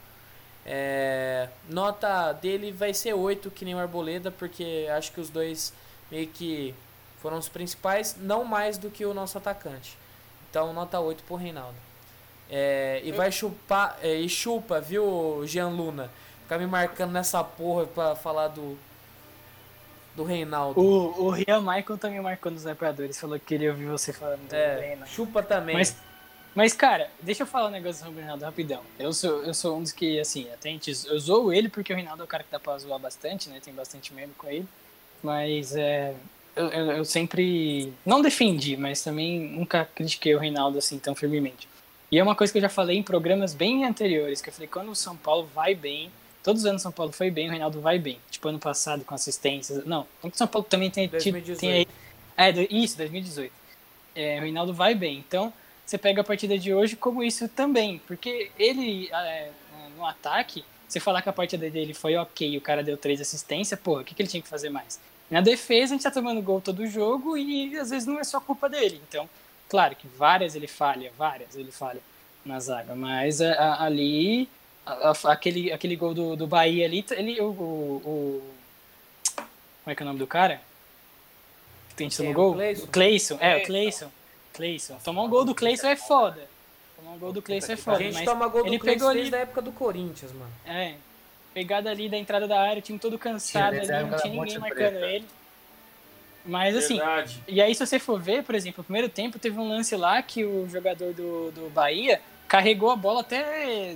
É, nota dele vai ser 8, que nem o Arboleda, porque acho que os dois meio que foram os principais, não mais do que o nosso atacante. Então, nota 8 pro Reinaldo. É, e vai chupar, é, e chupa, viu, Jean Luna? Ficar me marcando nessa porra pra falar do do Reinaldo. O, o Rian Michael também marcou nos apoiadores, falou que queria ouvir você falando do é, Reinaldo. chupa também. Mas, mas, cara, deixa eu falar um negócio sobre o Reinaldo rapidão. Eu sou, eu sou um dos que, assim, até a gente, eu zoo ele porque o Reinaldo é o cara que dá pra zoar bastante, né? Tem bastante meme com ele. Mas é, eu, eu, eu sempre não defendi, mas também nunca critiquei o Reinaldo assim tão firmemente. E é uma coisa que eu já falei em programas bem anteriores, que eu falei, quando o São Paulo vai bem, todos os anos o São Paulo foi bem, o Reinaldo vai bem. Tipo, ano passado com assistências. Não, o São Paulo também tem, tido- 2018. tem aí. É, isso, 2018. É, o Reinaldo vai bem. Então, você pega a partida de hoje como isso também. Porque ele, é, no ataque, você falar que a partida dele foi ok, o cara deu três assistências, porra, o que, que ele tinha que fazer mais? Na defesa, a gente tá tomando gol todo jogo e às vezes não é só culpa dele. Então, claro que várias ele falha, várias ele falha na zaga, mas a- a- ali, a- a- aquele, aquele gol do, do Bahia ali, ele, o, o, o- Como é que é o nome do cara? Que tem Quem? no O gol? Cleison? O é, o Cleison. Cleison. Tomar um gol do Cleison é foda. Tomar um gol do Cleison é a foda. gente mas toma gol do pegou ali- desde a época do Corinthians, mano. é. Pegada ali da entrada da área, o time todo cansado Tinha, ali, não tinha ninguém marcando Preta. ele. Mas assim, Verdade. e aí se você for ver, por exemplo, no primeiro tempo teve um lance lá que o jogador do, do Bahia carregou a bola até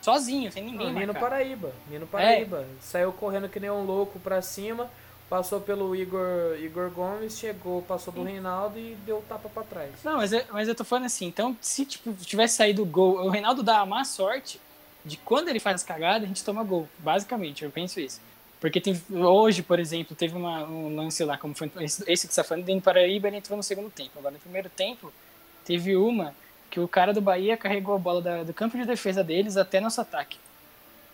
sozinho, sem ninguém Não, Nino. Paraíba. Nino Paraíba. Saiu correndo que nem um louco pra cima. Passou pelo Igor, Igor Gomes, chegou, passou do Reinaldo e deu tapa pra trás. Não, mas, eu- mas eu tô falando assim, então se tipo, tivesse saído o gol, o Reinaldo dá a má sorte de quando ele faz as cagadas, a gente toma gol. Basicamente, eu penso isso. Porque tem, hoje, por exemplo, teve uma, um lance lá, como foi esse, esse que você tá falando, dentro do Paraíba, ele entrou no segundo tempo. Agora, no primeiro tempo, teve uma que o cara do Bahia carregou a bola da- do campo de defesa deles até nosso ataque.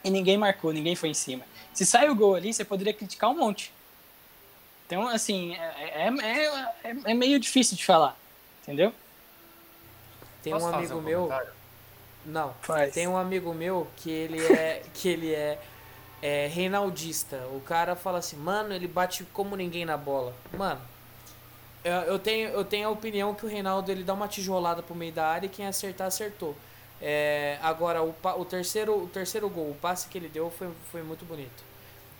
E ninguém marcou, ninguém foi em cima. Se sai o gol ali, você poderia criticar um monte. Então, assim, é, é, é, é- é meio difícil de falar, entendeu? Tem Posso um amigo meu. comentário? Não. Faz. Tem um amigo meu que ele é que ele é, é reinaldista. O cara fala assim, mano, ele bate como ninguém na bola. Mano, eu, eu tenho eu tenho a opinião que o Reinaldo ele dá uma tijolada pro meio da área e quem acertar acertou. É, agora o, o terceiro o terceiro gol, o passe que ele deu foi, foi muito bonito.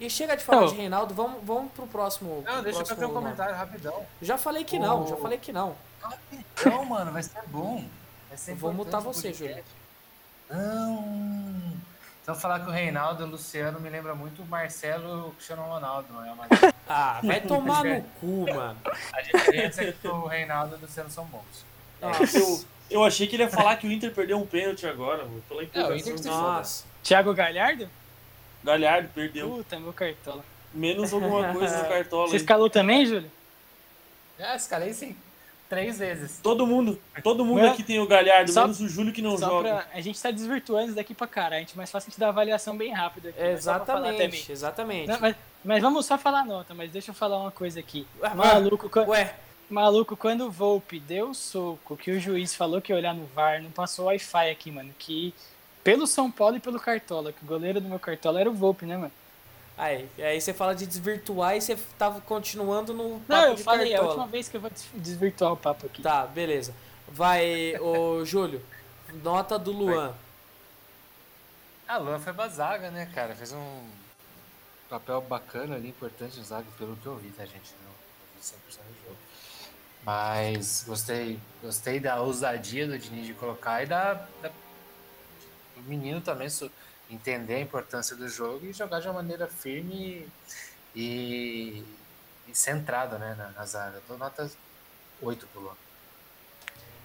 E chega de falar Não. de Reinaldo, vamos, vamos pro próximo. Não, pro deixa eu próximo fazer um comentário rapidão. Já falei que não, já falei que não. Rapidão, mano, vai ser bom. Vai ser Eu vou mutar você, podcast. Não. Só falar que o Reinaldo e o Luciano me lembra muito o Marcelo e o Cristiano Ronaldo, não é? Ah, vai tomar no cu, mano. a diferença é que o Reinaldo e o Luciano são bons. Nossa, eu, eu achei que ele ia falar que o Inter perdeu um pênalti agora, mano. Pela É, o. Inter tem- Nossa. Thiago Galhardo? Galhardo perdeu. Puta, meu cartola. Menos alguma coisa no cartola. Você aí. escalou também, Júlio? Ah, escalei sim. Três vezes. Todo mundo, todo mundo Mas- aqui tem o Galhardo, Só- menos o Júlio que não Só joga. pra... A gente tá desvirtuando isso daqui pra cara. A gente mais fácil a gente dar avaliação bem rápida aqui. falar Exatamente, exatamente. Não, mas, mas vamos só falar a nota, mas deixa eu falar uma coisa aqui. Ué, Maluco, quan- Ué, maluco, quando o Volpe deu o soco, que o juiz falou que ia olhar no VAR, não passou Wi-Fi aqui, mano. Que pelo São Paulo e pelo Cartola, que o goleiro do meu Cartola era o Volpe, né, mano? Aí, aí você fala de desvirtuar e você tava continuando no papo Não, eu de falei, é a cartola. última vez que eu vou des- desvirtuar o papo aqui. Tá, beleza. Vai, ô Júlio, nota do Luan. A Luan foi pra zaga, né, cara? Fez um papel bacana ali, importante no zaga, pelo que eu vi, tá, gente? Não vi 100% do jogo. Mas gostei, gostei da ousadia do Diniz de colocar e da, da do menino também su- entender a importância do jogo e jogar de uma maneira firme e, e centrada, né, na, na zaga. Dou nota 8 pro Luan.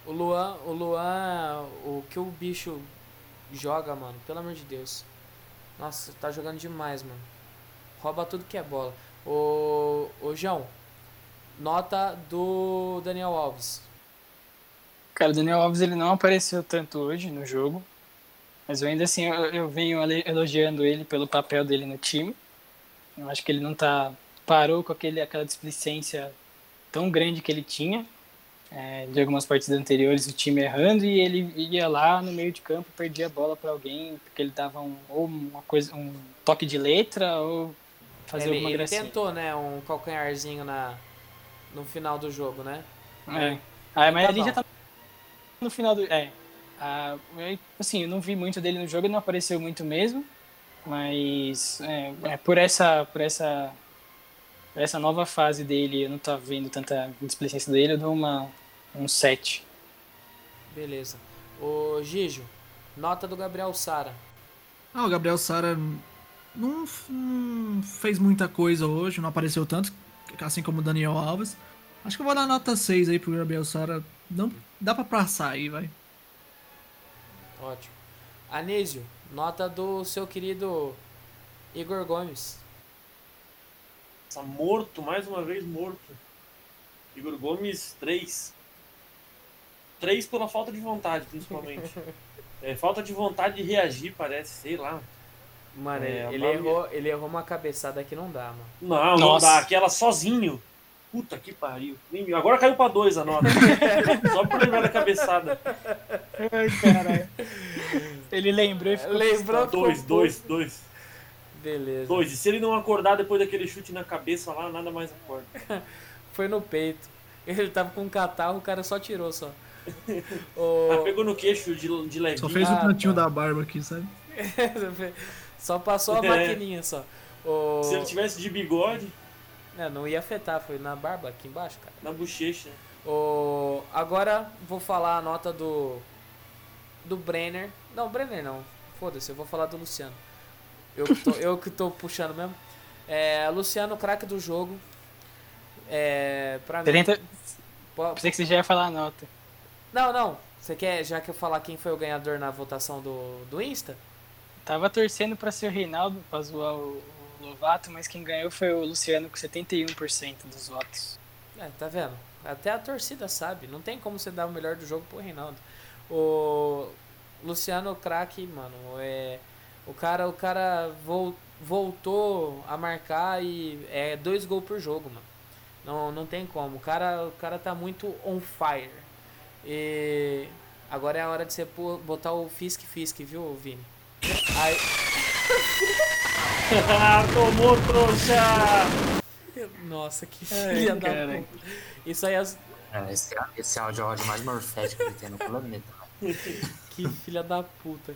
O Luan, o Luan, o que o bicho joga, mano, pelo amor de Deus. Nossa, tá jogando demais, mano. Rouba tudo que é bola. O, o João, nota do Daniel Alves. Cara, o Daniel Alves ele não apareceu tanto hoje no jogo, mas eu ainda assim eu, eu venho elogiando ele pelo papel dele no time. Eu acho que ele não tá parou com aquele aquela displicência tão grande que ele tinha é, de algumas partidas anteriores, o time errando e ele ia lá no meio de campo perdia a bola para alguém porque ele dava um ou uma coisa um toque de letra ou fazer ele alguma ele gracinha. tentou, né, um calcanharzinho na, no final do jogo, né? É. Ah, mas Tá ele bom. já tá no final do. É. Ah, eu, assim, eu não vi muito dele no jogo, ele não apareceu muito mesmo. Mas é, é, por essa. Por essa. Por essa nova fase dele, eu não tô vendo tanta displicência dele, eu dou uma, um 7. Beleza. O Gijo, nota do Gabriel Sara. Ah, o Gabriel Sara não, não fez muita coisa hoje, não apareceu tanto, assim como o Daniel Alves. Acho que eu vou dar nota 6 aí pro Gabriel Sara. Não, dá pra passar aí, vai. Ótimo. Anísio, nota do seu querido Igor Gomes. Tá morto, mais uma vez morto. Igor Gomes, 3. 3 pela falta de vontade, principalmente. É, falta de vontade de reagir, parece, sei lá. Mano, É, ele, nome- errou, ele errou uma cabeçada que não dá, mano. Não, não Nossa. dá. Aquela sozinho. Puta que pariu. Nem- Agora caiu pra 2 a nota. Só por lembrar da cabeçada. Ai, caralho. Ele lembrou e ficou. Lembrou 2, ficou 2, 2. Beleza. 2. E se ele não acordar depois daquele chute na cabeça lá, nada mais acorda. Foi no peito. Ele tava com um catarro, o cara só tirou só. O- Ah, pegou no queixo de, de levinho. Só fez Ah, o cantinho tá. da barba aqui, sabe? só passou a É. maquininha só. O... Se ele tivesse de bigode, É, não ia afetar, foi na barba aqui embaixo, cara. na bochecha. O... Agora vou falar a nota do. Do Brenner. Não, Brenner não. Foda-se, eu vou falar do Luciano. Eu que tô, eu que tô puxando mesmo. É, Luciano, craque do jogo. É, pra mim. 30... po- Pensei que você já ia falar a nota. Não, não. Você quer, já que eu falar quem foi o ganhador na votação do, do Insta? Tava torcendo pra ser o Reinaldo, pra zoar o Lovato, mas quem ganhou foi o Luciano com 71% dos votos. É, tá vendo? Até a torcida sabe. Não tem como você dar o melhor do jogo pro Reinaldo. O Luciano craque, mano, é o cara, o cara vol- voltou a marcar e é dois gols por jogo, mano. Não, não tem como. O cara, o cara tá muito on fire. E agora é a hora de você botar o Fisk Fisk, viu, Vini? Aí, tomou, trouxa! nossa, que Ai, filha da cara. puta. Isso aí é É, esse, esse áudio é o áudio mais morfético que tem no planeta. Que filha da puta.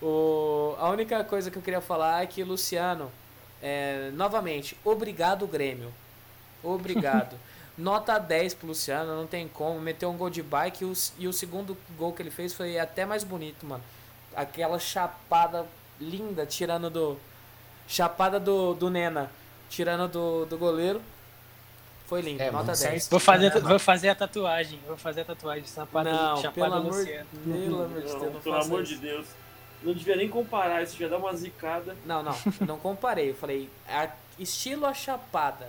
O, a única coisa que eu queria falar é que, Luciano, é, novamente, obrigado, Grêmio. Obrigado. Nota 10 pro Luciano, não tem como. Meteu um gol de bike e o, e o segundo gol que ele fez foi até mais bonito, mano. Aquela chapada linda, tirando do. Chapada do, do Nena, tirando do, do goleiro. Foi lindo, É, nota muito 10. certo. Vou fazer, vou fazer a tatuagem. Vou fazer a tatuagem. Sapato Não, chapada pelo amor, Luciano. pelo amor de Deus, Não, não pelo amor de Deus. Não devia nem comparar, isso já dá uma zicada. Não, não, eu não comparei. Eu falei, a- estilo a chapada.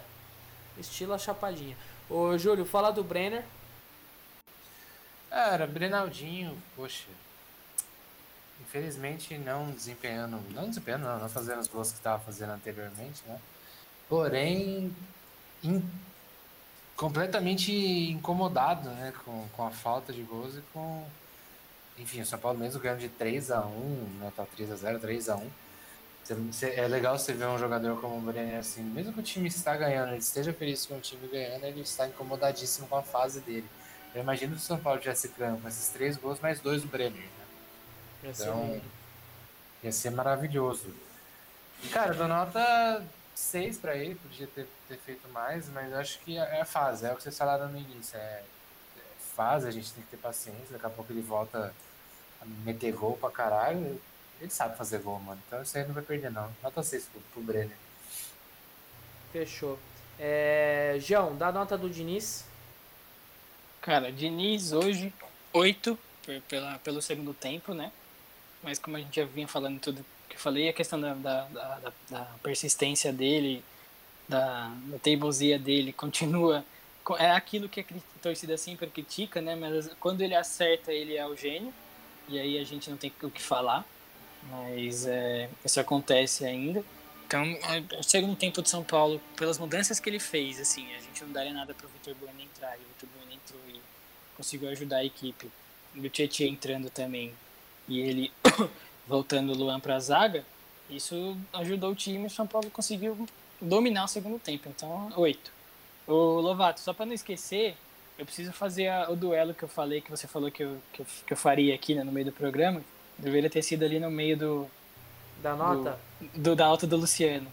Estilo a chapadinha. Ô, Júlio, fala do Brenner. Cara, Brenaldinho, poxa. Infelizmente não desempenhando. Não desempenhando, não, não fazendo os gols que estava fazendo anteriormente, né? Porém, in- completamente incomodado, né? Com, com a falta de gols e com. Enfim, o São Paulo mesmo ganhando de 3x1, né? Tá 3x0, 3x1. Cê- cê- É legal você ver um jogador como o Brenner assim, mesmo que o time está ganhando, ele esteja feliz com o time ganhando, ele está incomodadíssimo com a fase dele. Eu imagino se o São Paulo tivesse ganho com esses três gols, mais dois do Brenner. Né? Então, Ia ser maravilhoso. Cara, dou nota 6 pra ele, podia ter, ter feito mais, mas acho que é a fase, é o que vocês falaram no início. É, é fase, a gente tem que ter paciência, daqui a pouco ele volta a meter gol pra caralho. Ele sabe fazer gol, mano. Então isso aí não vai perder não. Nota 6 pro, pro Brenner. Fechou. É, João, dá a nota do Diniz. Cara, Diniz hoje, 8 por- pela, pelo segundo tempo, né? Mas como a gente já vinha falando tudo que eu falei, a questão da, da, da, da- persistência dele, da, da teimosia dele, continua. co- É aquilo que a torcida sempre critica, né? Mas quando ele acerta, ele é o gênio. E aí a gente não tem o que falar. Mas é, isso acontece ainda. Então, é, o segundo tempo de São Paulo, pelas mudanças que ele fez, assim, a gente não daria nada pro Vitor Bueno entrar. E o Vitor Bueno entrou e conseguiu ajudar a equipe. E o Tietchan entrando também. E ele voltando o Luan pra zaga. Isso ajudou o time e o São Paulo conseguiu dominar o segundo tempo. Então, oito. O Lovato, só pra não esquecer, eu preciso fazer a- o duelo que eu falei, que você falou que eu, que eu, que eu faria aqui né, no meio do programa. Deveria ter sido ali no meio do, Da nota. do, da alta do Luciano.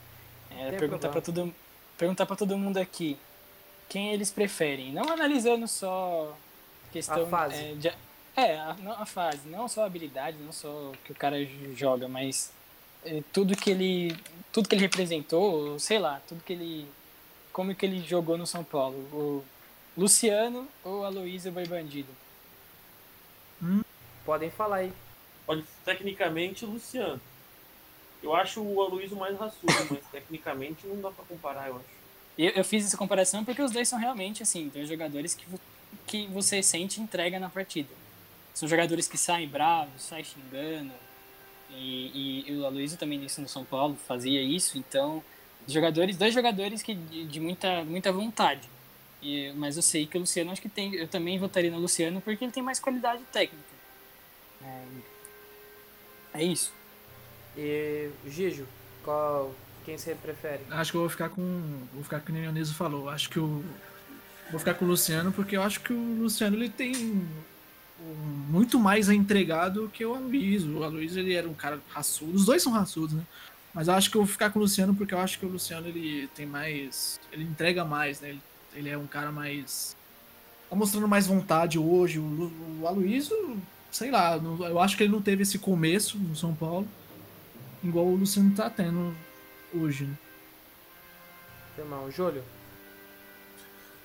É, perguntar para todo, perguntar pra todo mundo aqui quem eles preferem. Não analisando só questão. A fase. É, de- é, a, não a fase. Não só a habilidade, não só o que o cara joga, mas é, tudo que ele. Tudo que ele representou, sei lá, tudo que ele. Como que ele jogou no São Paulo. O Luciano ou a Luísa Boi Bandido? Podem falar aí. Olha, tecnicamente, o Luciano. Eu acho o Aloysio mais raçudo, mas tecnicamente não dá pra comparar, eu acho. Eu, eu fiz essa comparação porque os dois são realmente, assim, dois jogadores que, que você sente entrega na partida. São jogadores que saem bravos, saem xingando. E, e, e o Aloysio também isso no São Paulo fazia isso. Então, jogadores, dois jogadores que de, de muita, muita vontade. E, mas eu sei que o Luciano, acho que tem. Eu também votaria no Luciano porque ele tem mais qualidade técnica. É, é isso. E Gijo, qual, quem você prefere? Acho que eu vou ficar com. Vou ficar com o Neoniso falou. Acho que o. Vou ficar com o Luciano, porque eu acho que o Luciano ele tem muito mais a entregar do que o Aloysio. O Aloysio ele era um cara raçudo. Os dois são raçudos, né? Mas eu acho que eu vou ficar com o Luciano porque eu acho que o Luciano ele tem mais. Ele entrega mais, né? Ele, ele é um cara mais. Tá mostrando mais vontade hoje. O, o Aloysio, sei lá, não- eu acho que ele não teve esse começo no São Paulo. Igual o Luciano tá tendo hoje, né? Irmão, Júlio.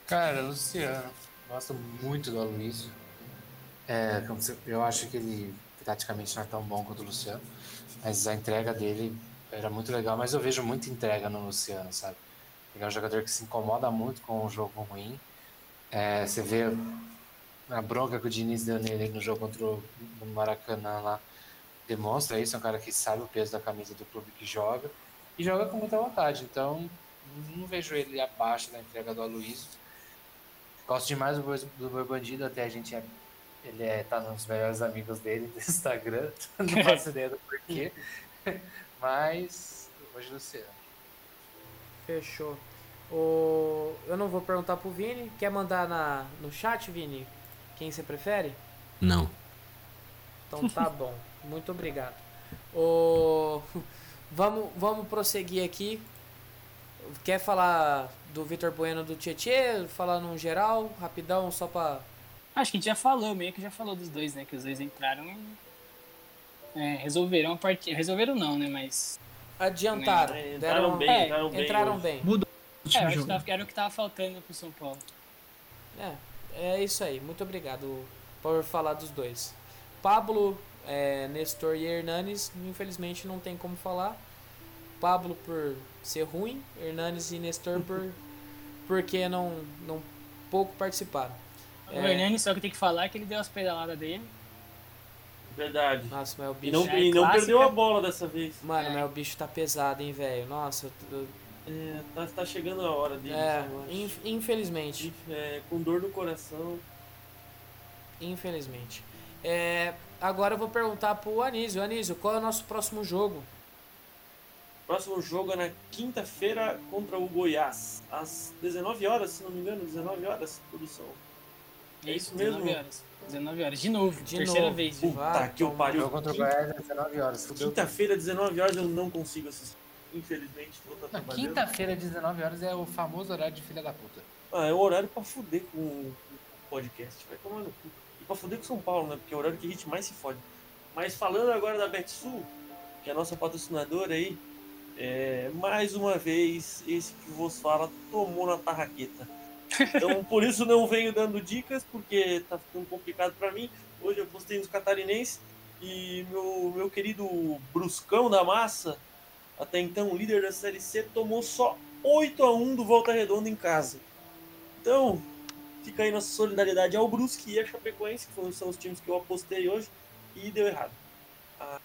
Cara, Luciano, gosto muito do Aloysio. É, eu acho que ele taticamente não é tão bom quanto o Luciano, mas a entrega dele era muito legal. Mas eu vejo muita entrega no Luciano, sabe? Ele é um jogador que se incomoda muito com o jogo ruim. É, você vê a bronca que o Diniz deu nele no jogo contra o Maracanã lá. Demonstra isso, é um cara que sabe o peso da camisa do clube que joga e joga com muita vontade. Então, não vejo ele abaixo da entrega do Aloysio. Gosto demais do Boi Bandido, até a gente é, ele é, tá nos melhores amigos dele do Instagram, não faço ideia do porquê. Mas hoje Luciano. Fechou. O... Eu não vou perguntar pro Vini. Quer mandar na... no chat, Vini? Quem você prefere? Não. Então tá bom. Muito obrigado. O... Vamos, vamos prosseguir aqui. Quer falar do Vitor Bueno do Tietê? Falar no geral, rapidão, só pra. Acho que a gente já falou, meio que já falou dos dois, né? Que os dois entraram e é, resolveram a partida. Resolveram não, né? Mas. Adiantaram. É, deram... entraram bem, é, entraram bem entraram hoje. bem. Mudou É, acho que era o que tava faltando pro São Paulo. É, é isso aí. Muito obrigado por falar dos dois. Pablo, é, Nestor e Hernanes, infelizmente não tem como falar. Pablo por ser ruim, Hernanes e Nestor por porque não, não pouco participaram. O Hernani, só que tem que falar que ele deu as pedaladas dele. Verdade. Nossa, mas o E bicho. não, é e não perdeu a bola dessa vez. Mano, É. mas o bicho tá pesado, hein, velho. Nossa, eu, eu- É, tá, tá chegando a hora dele. é, inf- infelizmente. É, com dor no coração. Infelizmente. É, agora eu vou perguntar pro Anísio. Anísio, qual é o nosso próximo jogo? Próximo jogo é na quinta-feira contra o Goiás. Às 19 horas, se não me engano, 19 horas, produção. É isso 19 mesmo? horas. 19 horas. De novo. De terceira novo. vez. Puta Vai que eu pariu. Jogo contra o Goiás às 19 horas. Quinta-feira, 19 horas, eu não consigo assistir. Infelizmente, vou estar Não, trabalhando. Quinta-feira, 19 horas, é o famoso horário de filha da puta. Ah, é o horário pra fuder com o podcast. Vai tomar no cu. E pra fuder com São Paulo, né? Porque é o horário que a gente mais se fode. Mas falando agora da BetSul, que é a nossa patrocinadora aí, é, mais uma vez, esse que vos fala tomou na tarraqueta. Então, por isso não venho dando dicas, porque tá ficando complicado pra mim. Hoje eu postei nos catarinenses e meu, meu querido Bruscão da Massa, até então líder da Série C, tomou só 8 a 1 do Volta Redonda em casa. Então, fica aí nossa solidariedade ao Brusque e a Chapecoense, que são os times que eu apostei hoje, e deu errado. Ah,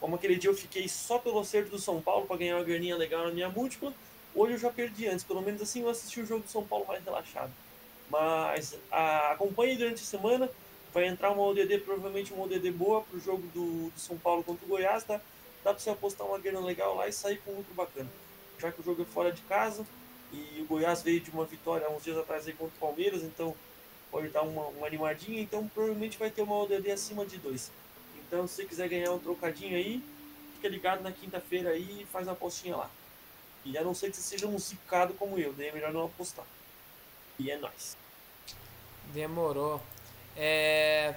como aquele dia eu fiquei só pelo acerto do São Paulo para ganhar uma graninha legal na minha múltipla, hoje eu já perdi antes, pelo menos assim eu assisti o jogo do São Paulo mais relaxado. Mas ah, acompanhe durante a semana, vai entrar uma ODD, provavelmente uma ODD boa pro jogo do, do São Paulo contra o Goiás, tá? Dá pra você apostar uma grana legal lá e sair com lucro bacana. Já que o jogo é fora de casa, e o Goiás veio de uma vitória há uns dias atrás aí contra o Palmeiras, então pode dar uma, uma animadinha, então provavelmente vai ter uma ODD acima de 2. Então se você quiser ganhar um trocadinho aí, fica ligado na quinta-feira aí e faz uma apostinha lá. E a não ser que você seja um zicado como eu, daí é melhor não apostar. E é nóis. Demorou. É,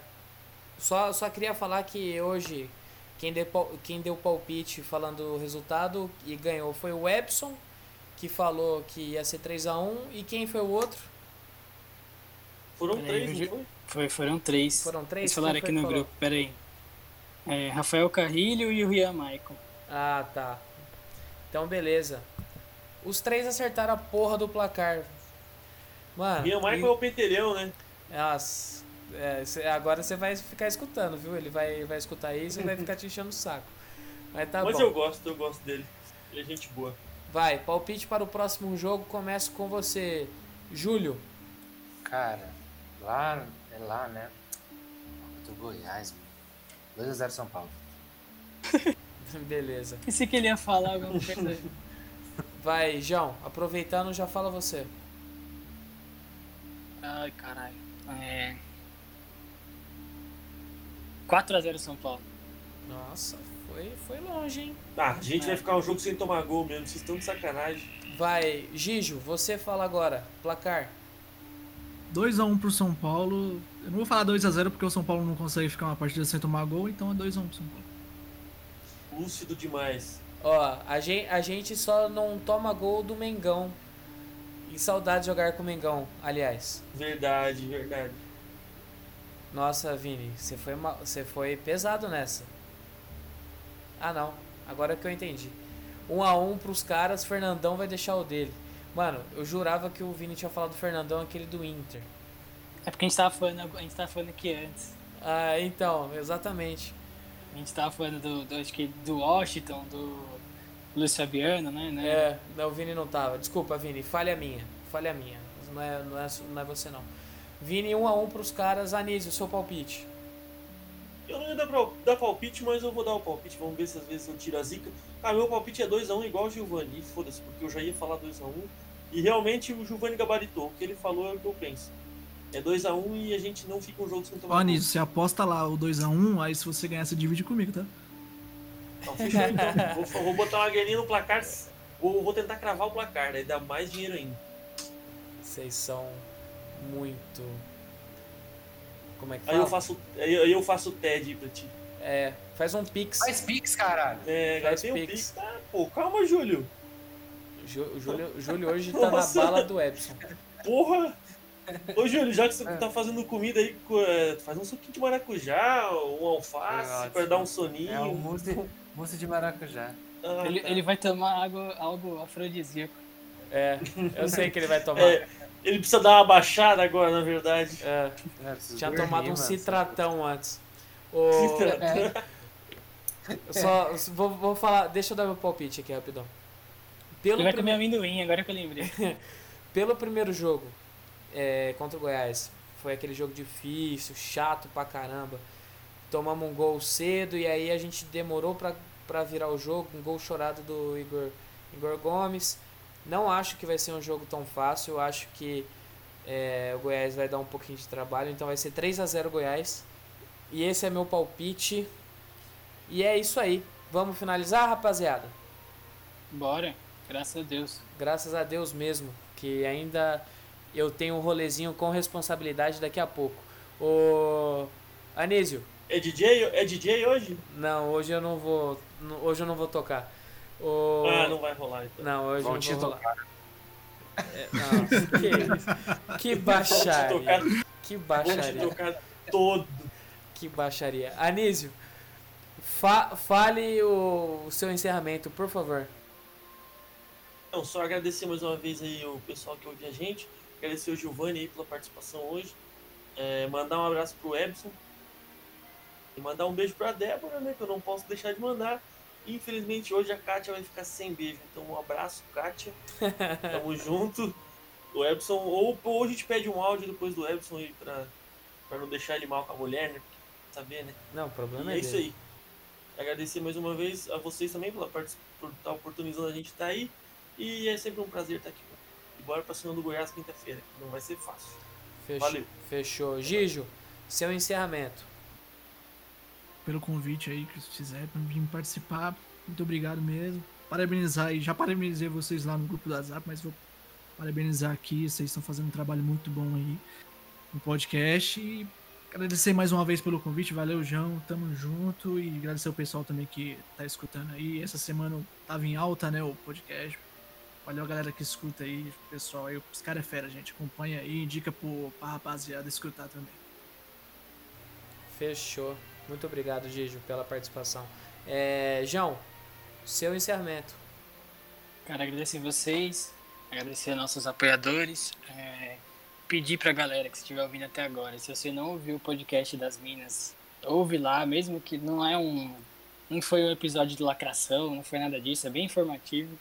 Só, só queria falar que hoje quem deu, quem deu palpite falando o resultado e ganhou foi o Epson, que falou que ia ser 3x1. E quem foi o outro? Foram três, eu não foi? Foi, foram três. Foram três? Eles falaram aqui no falou? grupo, peraí. É, Rafael Carrilho e o Rian Maicon. Ah, tá. Então, beleza. Os três acertaram a porra do placar. Mano. Minha Michael e- é o pentelhão, né? Nossa, é, cê- agora você vai ficar escutando, viu? Ele vai, vai escutar isso e vai ficar te enchendo o saco. Mas tá Mas bom. eu gosto, eu gosto dele. Ele é gente boa. Vai, palpite para o próximo jogo. Começo com você, Júlio. Cara, lá, é lá, né? Contra o Goiás, mano. 2x0 São Paulo. Beleza. Pensei que ele ia falar alguma coisa. Vai, João. Aproveitando, já fala você. Ai, caralho. É. 4x0 São Paulo. Nossa, foi, foi longe, hein? Ah, a gente vai ficar um jogo sem tomar gol mesmo, vocês estão de sacanagem. Vai, Gijo, você fala agora. Placar. 2x1 pro São Paulo. Eu não vou falar 2x0 porque o São Paulo não consegue ficar uma partida sem tomar gol, então é 2x1 pro São Paulo. Lúcido demais. Ó, a gente, a gente só não toma gol do Mengão. E saudade de jogar com o Mengão, aliás. Verdade, verdade. Nossa, Vini, você foi, você foi pesado nessa. Ah, não. Agora que eu entendi. Um a um pros caras, Fernandão vai deixar o dele. Mano, eu jurava que o Vini tinha falado do Fernandão, aquele do Inter. É porque a gente tava falando, a gente tava falando aqui antes. Ah, então, exatamente. A gente tava falando do, do acho que do Washington, do Luiz Fabiano, né? né? É, não, o Vini não tava. Desculpa, Vini, falha minha. Falha minha. Não é, não é, não é você não. Vini, um a um pros caras. Anísio, seu palpite. Eu não ia dar, pra, dar palpite, mas eu vou dar o palpite. Vamos ver se às vezes eu tiro a zica. Ah, meu palpite é 2x1 igual o Giovanni. Foda-se, porque eu já ia falar 2x1. E realmente o Giovanni gabaritou. O que ele falou é o que eu penso. É 2x1 e a gente não fica um jogo sem tomar Ó. Anísio, você aposta lá o 2x1, aí se você ganhar, você divide comigo, tá? Então, fechou então. vou, vou botar uma graninha no placar. Vou, vou tentar cravar o placar, daí dá mais dinheiro ainda. Vocês são muito. Como é que Aí fala? eu faço, aí eu, aí faço TED pra ti. É, faz um pix. Faz Pix, caralho. É, Faz tem um pix. pix. Ah, pô, calma, Júlio. O Júlio, o Júlio hoje tá na bala do Epson. Porra! Ô, Júlio, já que você tá fazendo comida aí, é, faz um suquinho de maracujá, um alface, Ótimo. pra dar um soninho. É o mousse, mousse de maracujá. Ah, Ele, tá. ele vai tomar água, algo afrodisíaco. É, eu sei que ele vai tomar. É, ele precisa dar uma baixada agora, na verdade. É, É, tinha dormir, tomado um citratão antes. O, Citratão. só vou, vou falar, deixa eu dar meu palpite aqui rapidão. Pelo Ele vai prime- comer amendoim, agora que eu lembrei. Pelo primeiro jogo é, contra o Goiás, foi aquele jogo difícil, chato pra caramba. Tomamos um gol cedo e aí a gente demorou pra, pra virar o jogo. Um gol chorado do Igor, Igor Gomes. Não acho que vai ser um jogo tão fácil. Eu acho que É, o Goiás vai dar um pouquinho de trabalho, então vai ser 3 a 0 Goiás. E esse é meu palpite. E é isso aí. Vamos finalizar, rapaziada? Bora, graças a Deus. Graças a Deus mesmo, que ainda eu tenho um rolezinho com responsabilidade daqui a pouco. Ô Anísio, É DJ, é DJ hoje? não, hoje eu não vou, hoje eu não vou tocar. Ô, Ah, não vai rolar então. não, hoje Vão não te vou rolar. É, não, que? Que baixaria. tocar. Que Vou te baixaria. tocar todo. Que baixaria. Anísio, fa fale o, o seu encerramento, por favor. Não, só agradecer mais uma vez aí o pessoal que ouve a gente. Agradecer o Giovanni aí pela participação hoje. É, mandar um abraço pro Ebson. E mandar um beijo pra Débora, né? Que eu não posso deixar de mandar. Infelizmente hoje a Kátia vai ficar sem beijo. Então um abraço, Kátia. Tamo junto. O Ebson, ou, ou a gente pede um áudio depois do Ebson aí pra, pra não deixar ele mal com a mulher, né? Saber, né? Não, o problema E é, é isso dele. aí. Agradecer mais uma vez a vocês também pela part- por estar oportunizando a gente estar aí. E é sempre um prazer estar aqui. Bora pra cima do Goiás quinta-feira. que Não vai ser fácil. Fechou. Valeu. Fechou. Gijo, seu encerramento. pelo convite aí que fizer para vir participar. Muito obrigado mesmo. Parabenizar aí, já parabenizei vocês lá no grupo do WhatsApp, mas vou parabenizar aqui, vocês estão fazendo um trabalho muito bom aí no podcast e agradecer mais uma vez pelo convite, valeu João, tamo junto e agradecer o pessoal também que tá escutando aí. Essa semana tava em alta, né, o podcast. Valeu galera que escuta aí, pessoal aí, os caras é fera, gente, acompanha aí, indica pro, pra rapaziada escutar também. Fechou. Muito obrigado, Gijo, pela participação. É, João, seu encerramento. Cara, agradecer vocês, agradecer aos nossos apoiadores, é, pedir pra galera que estiver ouvindo até agora, se você não ouviu o podcast das Minas, ouve lá, mesmo que não é um. Não foi um episódio de lacração, não foi nada disso, é bem informativo.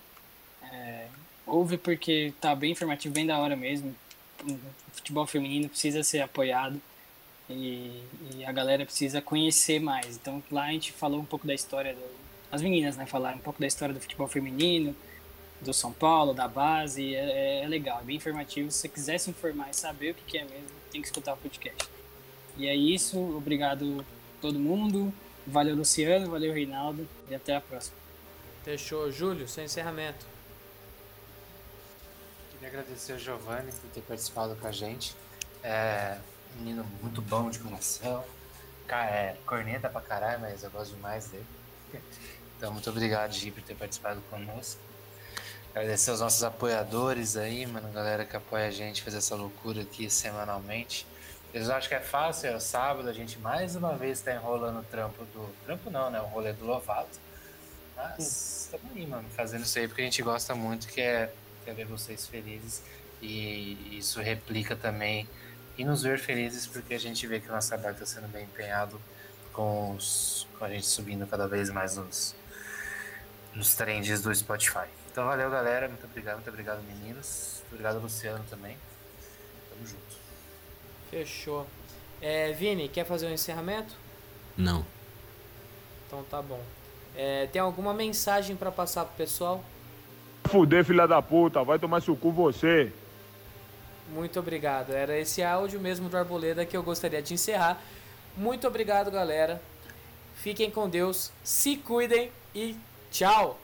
É, ouve porque tá bem informativo, bem da hora mesmo. O futebol feminino precisa ser apoiado e, e a galera precisa conhecer mais. Então lá a gente falou um pouco da história do, as meninas, né, falaram um pouco da história do futebol feminino, do São Paulo, da base, é, é legal, é bem informativo. Se você quiser se informar e saber o que, que é mesmo, tem que escutar o podcast. E é isso, obrigado todo mundo, valeu Luciano, valeu Reinaldo e até a próxima. Fechou. Júlio, seu encerramento. Queria agradecer ao Giovanni por ter participado com a gente. É menino muito bom de coração. É, corneta pra caralho, mas eu gosto demais dele. Então, muito obrigado, Gi, por ter participado conosco. Agradecer aos nossos apoiadores aí, mano, galera que apoia a gente, fazer essa loucura aqui semanalmente. Eles acham que é fácil, é o sábado, a gente mais uma vez tá enrolando o trampo do. Trampo não, né? O rolê do Lovato. Mas estamos aí, mano, fazendo isso aí porque a gente gosta muito, que é, que é ver vocês felizes. E isso replica também e nos ver felizes porque a gente vê que o nosso trabalho está sendo bem empenhado com, os, com a gente subindo cada vez mais nos, nos trends do Spotify. Então valeu galera, muito obrigado, muito obrigado meninos, muito obrigado Luciano também. Tamo junto. Fechou. É, Vini, quer fazer um encerramento? Não. Então tá bom. É, tem alguma mensagem pra passar pro pessoal? Fuder, filha da puta, vai tomar seu cu você. Muito obrigado. Era esse áudio mesmo do Arboleda que eu gostaria de encerrar. Muito obrigado, galera. Fiquem com Deus, se cuidem e tchau!